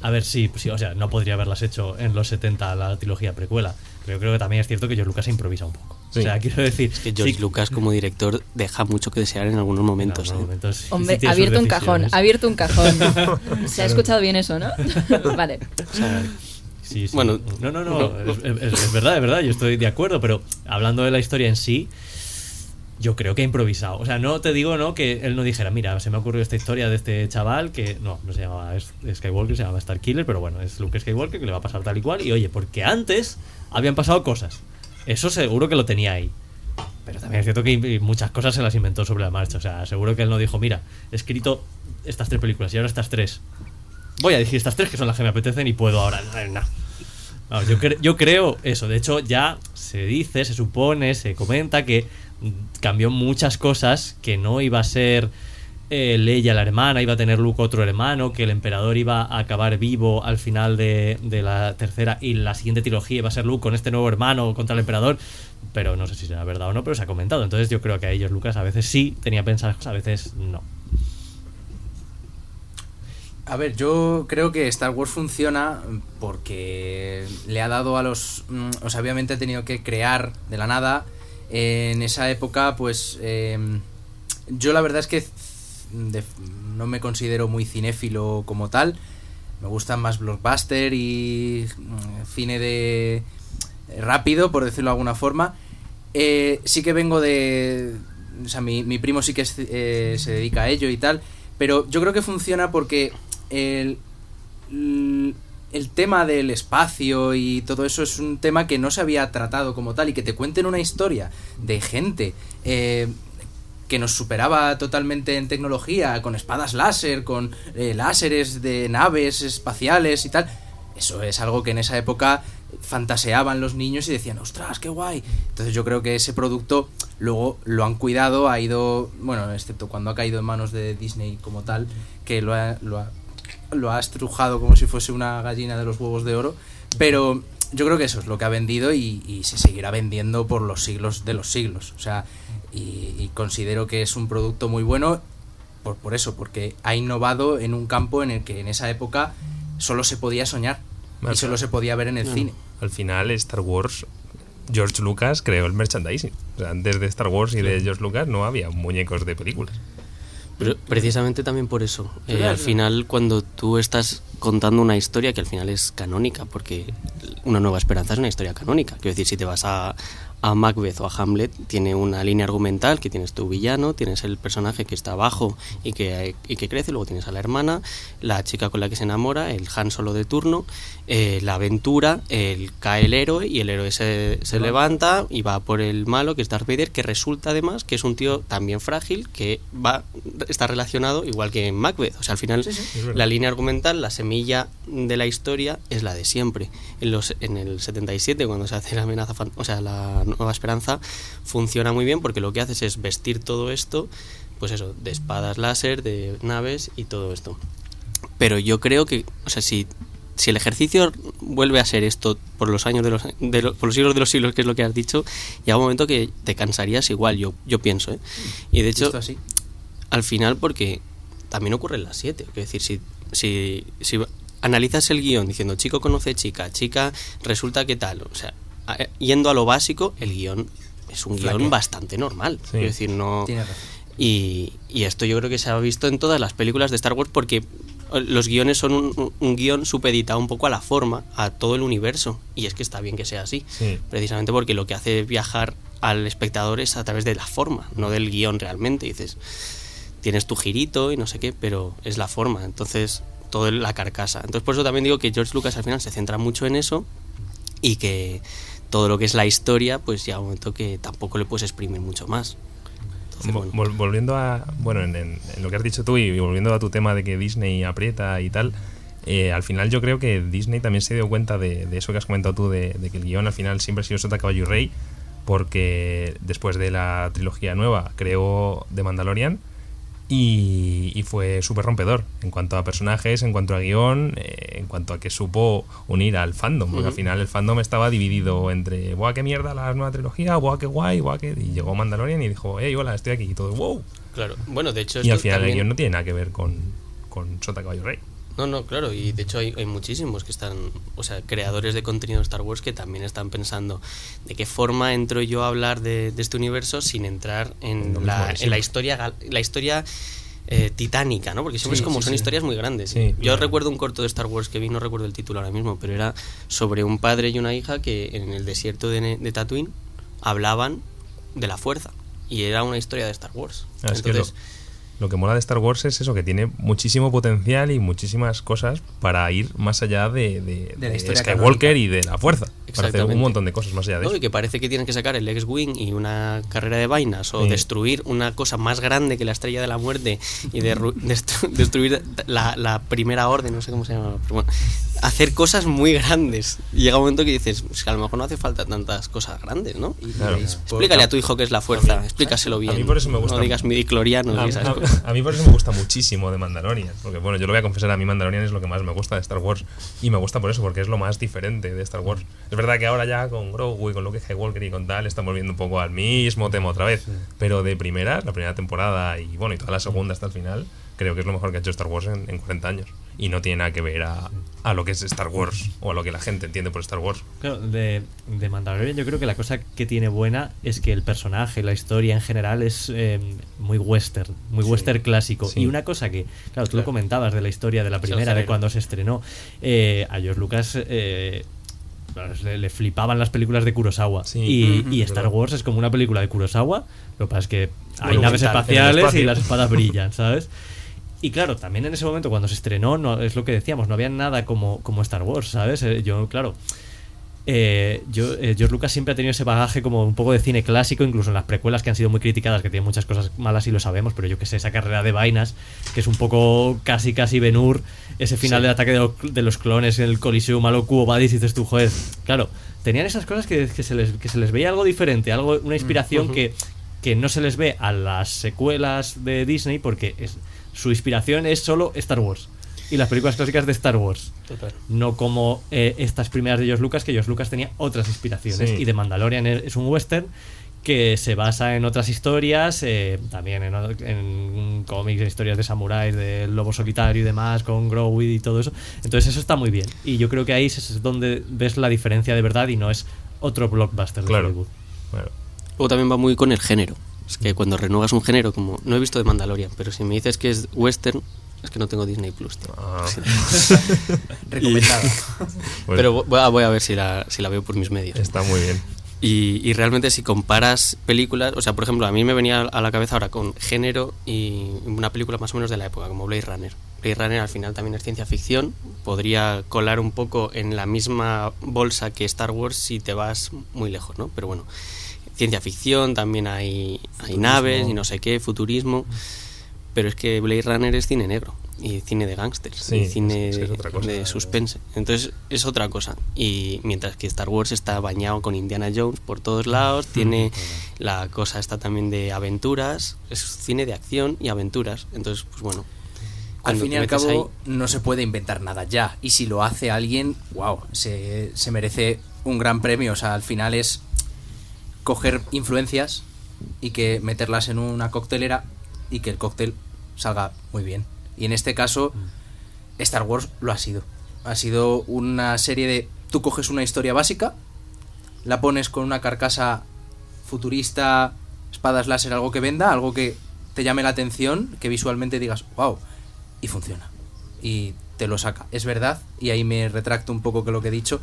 a ver, sí, sí, o sea, no podría haberlas hecho en los 70 la trilogía precuela, pero yo creo que también es cierto que George Lucas improvisa un poco. Sí. O sea, quiero decir... Es que George sí, Lucas como director deja mucho que desear en algunos en momentos. algunos ¿eh? momentos sí- sí Hombre, sus abierto un cajón, abierto un cajón. [laughs] Se ha escuchado bien eso, ¿no? [laughs] vale. O sea, Sí, sí. Bueno, no, no, no, no. es, es- es verdad, es verdad, yo estoy de acuerdo, pero hablando de la historia en sí, yo creo que ha improvisado. O sea, no te digo no que él no dijera, mira, se me ha ocurrido esta historia de este chaval que no, no se llamaba es- Skywalker, se llamaba Starkiller, pero bueno, es Luke Skywalker que le va a pasar tal y cual. Y oye, porque antes habían pasado cosas. Eso seguro que lo tenía ahí. Pero también es cierto que muchas cosas se las inventó sobre la marcha. O sea, seguro que él no dijo, mira, he escrito estas tres películas y ahora estas tres. Voy a decir estas tres que son las que me apetecen y puedo ahora. Yo creo eso. De hecho, ya se dice, se supone, se comenta que cambió muchas cosas, que no iba a ser eh, Leia la hermana, iba a tener Luke otro hermano, que el emperador iba a acabar vivo al final de, de, la tercera y la siguiente trilogía iba a ser Luke con este nuevo hermano contra el emperador, pero no sé si será verdad o no, pero se ha comentado. Entonces yo creo que a ellos Lucas a veces sí tenía pensadas, a veces no. A ver, yo creo que Star Wars funciona porque le ha dado a los... mm, O sea, obviamente ha tenido que crear de la nada. En esa época, pues... eh, yo la verdad es que no me considero muy cinéfilo como tal. Me gustan más blockbuster y mm, cine de rápido, por decirlo de alguna forma. Eh, sí que vengo de... O sea, mi, mi primo sí que eh, se dedica a ello y tal. Pero yo creo que funciona porque el, el tema del espacio y todo eso es un tema que no se había tratado como tal y que te cuenten una historia de gente eh, que nos superaba totalmente en tecnología, con espadas láser, con eh, láseres de naves espaciales y tal. Eso es algo que en esa época fantaseaban los niños y decían, ostras, qué guay. Entonces yo creo que ese producto luego lo han cuidado, ha ido, bueno, excepto cuando ha caído en manos de Disney como tal, que lo ha, lo ha estrujado como si fuese una gallina de los huevos de oro. Pero yo creo que eso es lo que ha vendido y, y se seguirá vendiendo por los siglos de los siglos. O sea, y, y considero que es un producto muy bueno por, por eso, porque ha innovado en un campo en el que en esa época solo se podía soñar Más y solo se podía ver en el cine. Al final, Star Wars, George Lucas creó el merchandising. O sea, antes de Star Wars y de George Lucas no había muñecos de películas. Pero precisamente también por eso. Eh, al final, cuando tú estás contando una historia que al final es canónica, porque Una Nueva Esperanza es una historia canónica. Quiero decir, si te vas a, a Macbeth o a Hamlet, tiene una línea argumental que tienes tu villano, tienes el personaje que está abajo y que, y que crece, luego tienes a la hermana, la chica con la que se enamora, el Han Solo de turno, eh, la aventura, el, cae el héroe y el héroe se, se levanta y va por el malo, que es Darth Vader, que resulta además que es un tío también frágil, que va está relacionado igual que en Macbeth. O sea, al final la línea argumental, la semilla de la historia es la de siempre. En, los, en el 77, cuando se hace la amenaza, o sea, la nueva esperanza, funciona muy bien porque lo que haces es vestir todo esto, pues eso, de espadas láser, de naves y todo esto. Pero yo creo que, o sea, si, si el ejercicio vuelve a ser esto por los años de los, de lo- por los siglos de los siglos, que es lo que has dicho, llega un momento que te cansarías igual, yo, yo pienso, ¿eh? Y de hecho, así. al final porque también ocurre en las 7. Es decir, si, si, si analizas el guion diciendo chico conoce chica, chica resulta que tal, o sea, a- yendo a lo básico, el guion es un guion bastante normal. Sí. Es decir, no... Y, y esto yo creo que se ha visto en todas las películas de Star Wars porque los guiones son un, un- guion supeditado un poco a la forma, a todo el universo. Y es que está bien que sea así. Sí. Precisamente porque lo que hace viajar al espectador es a través de la forma, no del guion realmente. dices, tienes tu girito y no sé qué, pero es la forma. Entonces, toda la carcasa. Entonces, por eso también digo que George Lucas al final se centra mucho en eso y que todo lo que es la historia, pues llega un momento que tampoco le puedes exprimir mucho más. Vol- volviendo a bueno en, en- en lo que has dicho tú y volviendo a tu tema de que Disney aprieta y tal eh, al final yo creo que Disney también se dio cuenta de, de eso que has comentado tú de, de que el guion al final siempre ha sido Sota Caballo y Rey porque después de la trilogía nueva creó The Mandalorian y, y fue súper rompedor en cuanto a personajes, en cuanto a guion, eh, en cuanto a que supo unir al fandom, porque al final el fandom estaba dividido entre, ¡buah, qué mierda la nueva trilogía! ¡buah, qué guay! ¡buah, qué... Y llegó Mandalorian y dijo, ¡hey, hola, estoy aquí! Y todo, ¡wow! Claro, bueno, de hecho Y al final el guion no tiene nada que ver con, con Sota Caballo Rey. No, no, claro, y de hecho hay, hay muchísimos que están, o sea, creadores de contenido de Star Wars que también están pensando de qué forma entro yo a hablar de, de este universo sin entrar en, la, en la historia, la historia eh, titánica, ¿no? Porque siempre Sí, es como sí, son sí. historias muy grandes. Sí, yo claro. recuerdo un corto de Star Wars que vi, no recuerdo el título ahora mismo, pero era sobre un padre y una hija que en el desierto de, de Tatooine hablaban de la fuerza y era una historia de Star Wars. Ah, es que Entonces, lo que mola de Star Wars es eso, que tiene muchísimo potencial y muchísimas cosas para ir más allá de, de, De la de historia Skywalker y de la fuerza. Para hacer un montón de cosas más allá de No, eso. y que parece que tienen que sacar el X-Wing y una carrera de vainas o Sí. destruir una cosa más grande que la estrella de la muerte y [laughs] destru- destruir la, la primera orden, no sé cómo se llama, pero bueno, hacer cosas muy grandes. Y llega un momento que dices, "Es que a lo mejor no hace falta tantas cosas grandes, ¿no? Claro. Explícale a tu hijo qué es la fuerza, explícaselo bien. A mí por eso me gusta. No digas midiclorianos A, a mí por eso me gusta muchísimo de Mandalorian. Porque bueno, yo lo voy a confesar, a mí Mandalorian es lo que más me gusta de Star Wars. Y me gusta por eso, porque es lo más diferente de Star Wars. Es verdad que ahora ya con Grogu y con Luke Skywalker y con tal, estamos viendo un poco al mismo tema otra vez. Pero de primera, la primera temporada y bueno, y toda la segunda hasta el final, creo que es lo mejor que ha hecho Star Wars en, en 40 años. Y no tiene nada que ver a, a lo que es Star Wars o a lo que la gente entiende por Star Wars. Claro, de, de Mandalorian yo creo que la cosa que tiene buena es que el personaje, la historia en general es eh, muy western, muy western clásico. Sí. Y una cosa que, claro, tú lo comentabas de la historia de la primera, de cuando se estrenó, eh, a George Lucas eh, le, le flipaban las películas de Kurosawa. Sí. y, Ujú, y Star verdad. Wars es como una película de Kurosawa, lo que pasa es que hay naves espaciales y las espadas brillan, ¿sabes? [laughs] Y claro, también en ese momento cuando se estrenó, no, es lo que decíamos, no había nada como, como Star Wars, ¿sabes? Eh, Yo, claro, eh, yo, eh, George Lucas siempre ha tenido ese bagaje como un poco de cine clásico, incluso en las precuelas que han sido muy criticadas, que tienen muchas cosas malas y lo sabemos, pero yo que sé, esa carrera de vainas, que es un poco casi casi Ben-Hur, ese final del ataque de, lo- de los clones en el Coliseum a lo Cubo Badis, y dices tú, joder, claro, tenían esas cosas que, que se, les, que se les veía algo diferente, algo una inspiración ujú. que, que no se les ve a las secuelas de Disney porque es, su inspiración es solo Star Wars y las películas clásicas de Star Wars Total. no como eh, estas primeras de George Lucas, que George Lucas tenía otras inspiraciones. Sí. Y The Mandalorian es un western que se basa en otras historias, eh, también en, en cómics, en historias de samuráis, del lobo solitario y demás, con Grogu y todo eso. Entonces eso está muy bien. Y yo creo que ahí es donde ves la diferencia de verdad y no es otro blockbuster de Claro. Hollywood. Bueno, Luego también va muy con el género. Es que cuando renuevas un género, como no he visto de Mandalorian, pero si me dices que es western, es que no tengo Disney Plus. tío. ah, [laughs] Recomendada. pues [laughs] pero voy a, voy a ver si la, si la veo por mis medios. está muy bien. Y, y realmente si comparas películas, o sea, por ejemplo, a mí me venía a la cabeza ahora con género y una película más o menos de la época, como Blade Runner. Blade Runner al final también es ciencia ficción, podría colar un poco en la misma bolsa que Star Wars si te vas muy lejos, ¿no? Pero bueno, ciencia ficción, también hay, hay naves y no sé qué, futurismo, pero es que Blade Runner es cine negro y cine de gángsters Sí, y cine es- es otra cosa. de suspense. Entonces es otra cosa. Y mientras que Star Wars está bañado con Indiana Jones por todos lados, tiene la cosa esta también de aventuras, es cine de acción y aventuras. Entonces, pues bueno. Al fin y al cabo, ahí- no se puede inventar nada ya. Y si lo hace alguien, wow, se, se merece un gran premio. O sea, al final es coger influencias y que meterlas en una coctelera y que el cóctel salga muy bien. Y en este caso, Star Wars lo ha sido. Ha sido una serie de. Tú coges una historia básica, la pones con una carcasa futurista, espadas láser, algo que venda, algo que te llame la atención, que visualmente digas, wow, y funciona. Y te lo saca. Es verdad, y ahí me retracto un poco que lo que he dicho,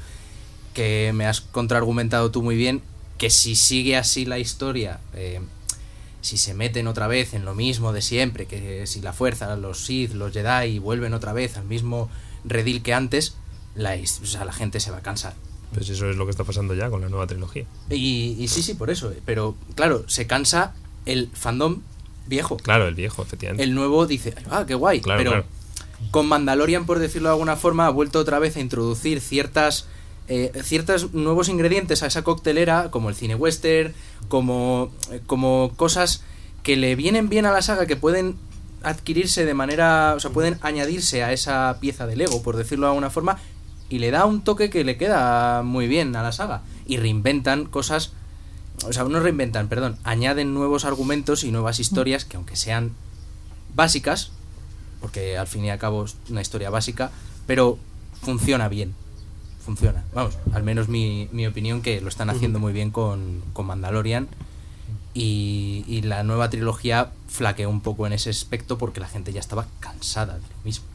que me has contraargumentado tú muy bien, que si sigue así la historia, eh, si se meten otra vez en lo mismo de siempre, que si la fuerza, los Sith, los Jedi vuelven otra vez al mismo redil que antes, la, o sea, la gente se va a cansar. Pues eso es lo que está pasando ya con la nueva trilogía. Y, y sí, sí, por eso. eh, Pero claro, se cansa el fandom viejo. Claro, el viejo, efectivamente. El nuevo dice, ah, qué guay. Claro, pero claro. con Mandalorian, por decirlo de alguna forma, ha vuelto otra vez a introducir ciertas eh, ciertos nuevos ingredientes a esa coctelera, como el cine western, como, eh, como cosas que le vienen bien a la saga, que pueden adquirirse de manera, o sea, pueden añadirse a esa pieza de Lego, por decirlo de alguna forma, y le da un toque que le queda muy bien a la saga. Y reinventan cosas, o sea, no reinventan, perdón, añaden nuevos argumentos y nuevas historias que aunque sean básicas, porque al fin y al cabo es una historia básica, pero funciona bien. Funciona. Vamos, al menos mi, mi opinión que lo están haciendo muy bien con, con Mandalorian. Y, y la nueva trilogía flaqueó un poco en ese aspecto porque la gente ya estaba cansada de lo mismo.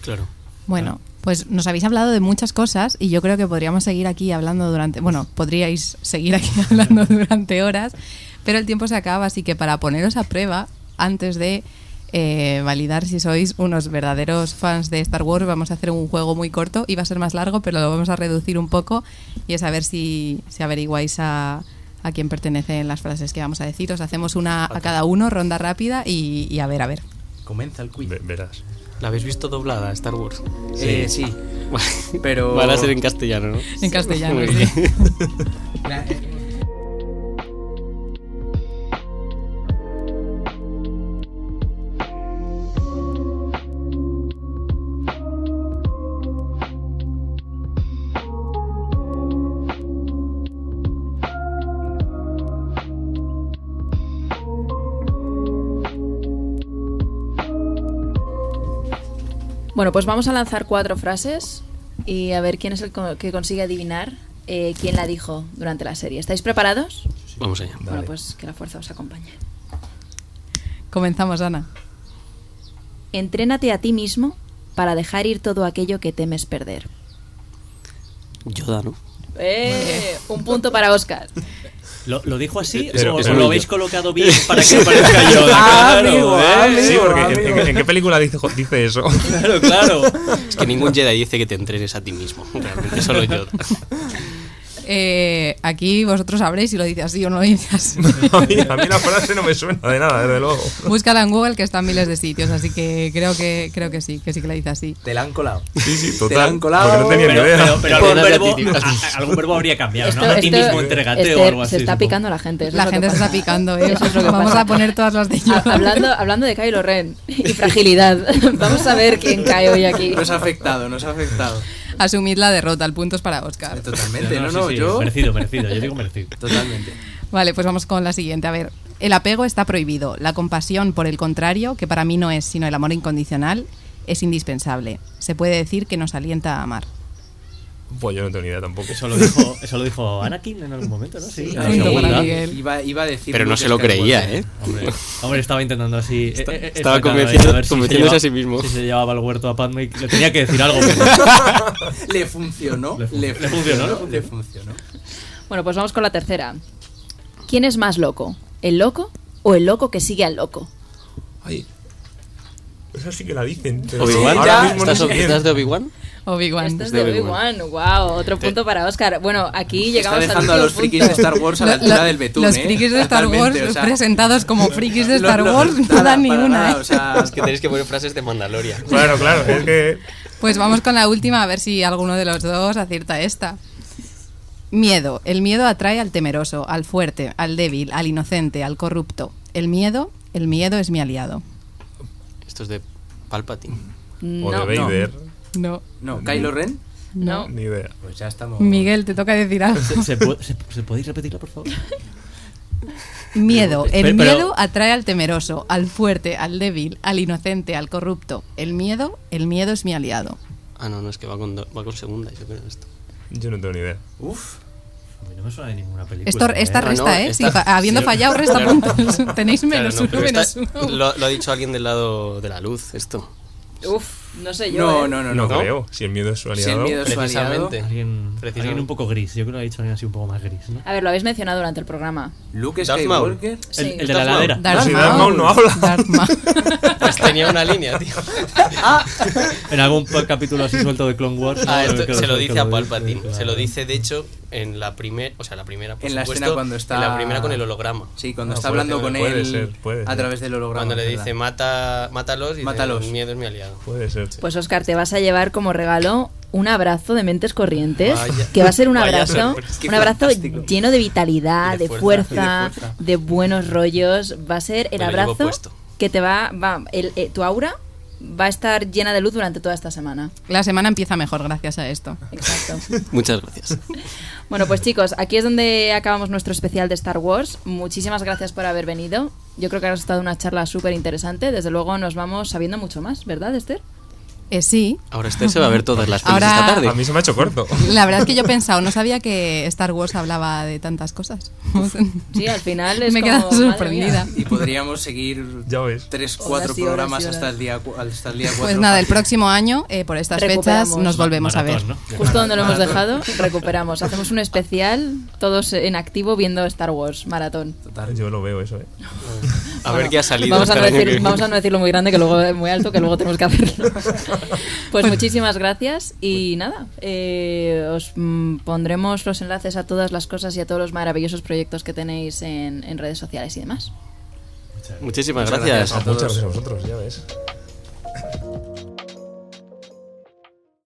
Claro. Bueno, pues nos habéis hablado de muchas cosas y yo creo que podríamos seguir aquí hablando durante, bueno, podríais seguir aquí [laughs] hablando durante horas, pero el tiempo se acaba, así que para poneros a prueba, antes de eh, validar si sois unos verdaderos fans de Star Wars. Vamos a hacer un juego muy corto, iba a ser más largo, pero lo vamos a reducir un poco y es a ver si, si averiguáis a, a quién pertenecen las frases que vamos a decir. Os hacemos una a cada uno, ronda rápida y, y a ver, a ver. Comienza el quiz. Ve- verás. ¿La habéis visto doblada, Star Wars? Eh, sí. [laughs] Pero. Van a ser en castellano, ¿no? En castellano, Muy sí. [laughs] Bueno, pues vamos a lanzar cuatro frases y a ver quién es el co- que consigue adivinar eh, quién la dijo durante la serie. ¿Estáis preparados? Vamos allá. Bueno, pues que la fuerza os acompañe. Comenzamos, Ana. Entrénate a ti mismo para dejar ir todo aquello que temes perder. Yoda, ¿no? ¡Eh! Un punto para Oscar. [laughs] ¿Lo, lo dijo así Pero- o, pero o lo yo. habéis colocado bien [laughs] para que parezca yo? Ah, claro, amigo, ¿eh? amigo. Sí, porque ¿en- amigo. ¿en, en qué película dice, dice eso? [laughs] Claro, [laughs] claro. Es que ningún Jedi dice que te entrenes a ti mismo. Realmente solo Yoda. Eh, aquí vosotros sabréis si lo dice así o no lo dice así. [laughs] A mí, a mí la frase no me suena de nada, desde luego. Búscala en Google que está en miles de sitios, así que creo que creo que sí, que sí que la dice así. Te la han colado. Sí, sí, Te la total. han colado. Porque no tenía Pero, ni idea. pero, pero algún, verbo, a- algún verbo habría cambiado, ¿no? Esto- a ti esto- mismo entrégate Esther, o algo así. Se está supongo. picando la gente. La gente se está picando, ¿eh? [laughs] Eso es lo que Vamos pasa. a poner todas las de yo. Hablando, hablando de Kylo Ren y fragilidad, [laughs] vamos a ver quién cae hoy aquí. Nos ha afectado, nos ha afectado. Asumid la derrota, el punto es para Oscar. Totalmente, no, no, sí, yo. Merecido, merecido. Yo digo merecido. [laughs] Totalmente. Vale, pues vamos con la siguiente. A ver, el apego está prohibido. La compasión, por el contrario, que para mí no es sino el amor incondicional, es indispensable. Se puede decir que nos alienta a amar. Pues yo no tengo ni idea tampoco. Eso lo dijo, [laughs] eso lo dijo Anakin en algún momento, ¿no? Sí. Miguel. Iba, iba a decir. Pero no se lo creía. ¿eh? Hombre, hombre, estaba intentando así. eh, eh, estaba ahí convenciendo- a ver si se convenciéndose llevaba- a sí mismo. Si se llevaba al huerto a Padme y le tenía que decir algo. pero- [laughs] Le funcionó. Le fun- Le le funcionó, le funcionó. Le funcionó. Bueno, pues vamos con la tercera. ¿Quién es más loco? ¿El loco o el loco que sigue al loco? Ay. Esa sí que la dicen. pero ¿Obi-Wan? no ¿Estás, sé. ¿Estás de Obi-Wan? Obi-Wan. Esto es de Obi-Wan. Wow, otro punto para Oscar. Bueno, aquí Está llegamos al dejando a los frikis punto. de Star Wars a la altura del betún, los ¿eh? frikis de Star Wars o sea, presentados como frikis de Star Wars no nada, dan ni una. nada, ¿eh? o sea, Es que tenéis que poner frases de Mandalorian. Claro, claro. Es que. Pues vamos con la última a ver si alguno de los dos acierta esta. Miedo. El miedo atrae al temeroso, al fuerte, al débil, al inocente, al corrupto. El miedo, el miedo es mi aliado. Esto es de Palpatine. O No, de Vader. No, No, Kylo Ren. no. Ni idea. Pues ya estamos. Miguel, te toca decir algo. ¿Se, se puede- se- se podéis repetirlo, por favor? [laughs] Miedo. El Pero- pero- miedo atrae al temeroso, al fuerte, al débil, al inocente, al corrupto. El miedo, el miedo es mi aliado. Ah, no, no, es que va con, do- va con segunda, yo creo esto. Yo no tengo ni idea. Uf. A mí no me suena de ninguna película. Esto, ¿eh? esta Ah, no, resta, ¿eh? esta- fa- habiendo sí. fallado, resta Claro. puntos. [laughs] Tenéis menos Claro, no, uno, menos esta- uno. lo, lo ha dicho alguien del lado de la luz, esto. Uf, no sé yo. No, ¿eh? no, no, No, no. creo. Si el miedo es su Si aliado. el miedo es su aliado. Alguien, un poco gris. Yo creo que lo ha dicho alguien así un poco más gris, ¿no? A ver, lo habéis mencionado durante el programa. Luke. Skywalker. Sí. El, el de la heladera. Darth si Darth Maul no habla. Darth Maul. [laughs] Pues tenía una línea, tío. [laughs] En algún capítulo así suelto de Clone Wars. Ah, se lo dice a Palpatine. claro. Se lo dice, de hecho, en la primera. O sea, la primera, por En la escena cuando está- En la primera con el holograma. Sí, cuando Ah, está hablando ser, con puede él ser, puede a través del holograma. Cuando le dice, mata, mátalos, y Mátalos. el miedo es mi aliado. Puede ser. Pues Oscar, te vas a llevar como regalo un abrazo de mentes corrientes, Vaya. que va a ser un abrazo, un abrazo fantástico. lleno de vitalidad, de, de fuerza, de fuerza. de buenos rollos. Va a ser el Me abrazo que te va, va el- eh, tu aura va a estar llena de luz durante toda esta semana. La semana empieza mejor gracias a esto. Exacto. [laughs] Muchas gracias. [laughs] Bueno, pues chicos, aquí es donde acabamos nuestro especial de Star Wars. Muchísimas gracias por haber venido. Yo creo que ha estado una charla súper interesante. Desde luego nos vamos sabiendo mucho más, ¿verdad, Esther? Eh, sí, Ahora Esther se va a ver todas las pelis Ahora- esta tarde. A mí se me ha hecho corto. la verdad es que yo he pensado, no sabía que Star Wars hablaba de tantas cosas. Sí, al final es Me he quedado sorprendida. Y podríamos seguir Ya ves. tres, cuatro horas programas horas. hasta el día hasta el día cuatro. Pues nada, el próximo año, eh, por estas fechas, nos volvemos a ver. Justo donde lo hemos dejado, recuperamos. Hacemos un especial, todos en activo viendo Star Wars, maratón. Total. Yo lo veo eso, eh. A ver qué ha salido. Vamos a, no decir- vamos a no decirlo muy grande, que luego muy alto, que luego tenemos que hacerlo. [laughs] [laughs] Pues muchísimas gracias y nada, eh, os mm, pondremos los enlaces a todas las cosas y a todos los maravillosos proyectos que tenéis en, en redes sociales y demás. Muchísimas Muchas gracias. gracias a Muchas todos. gracias a vosotros, ya ves.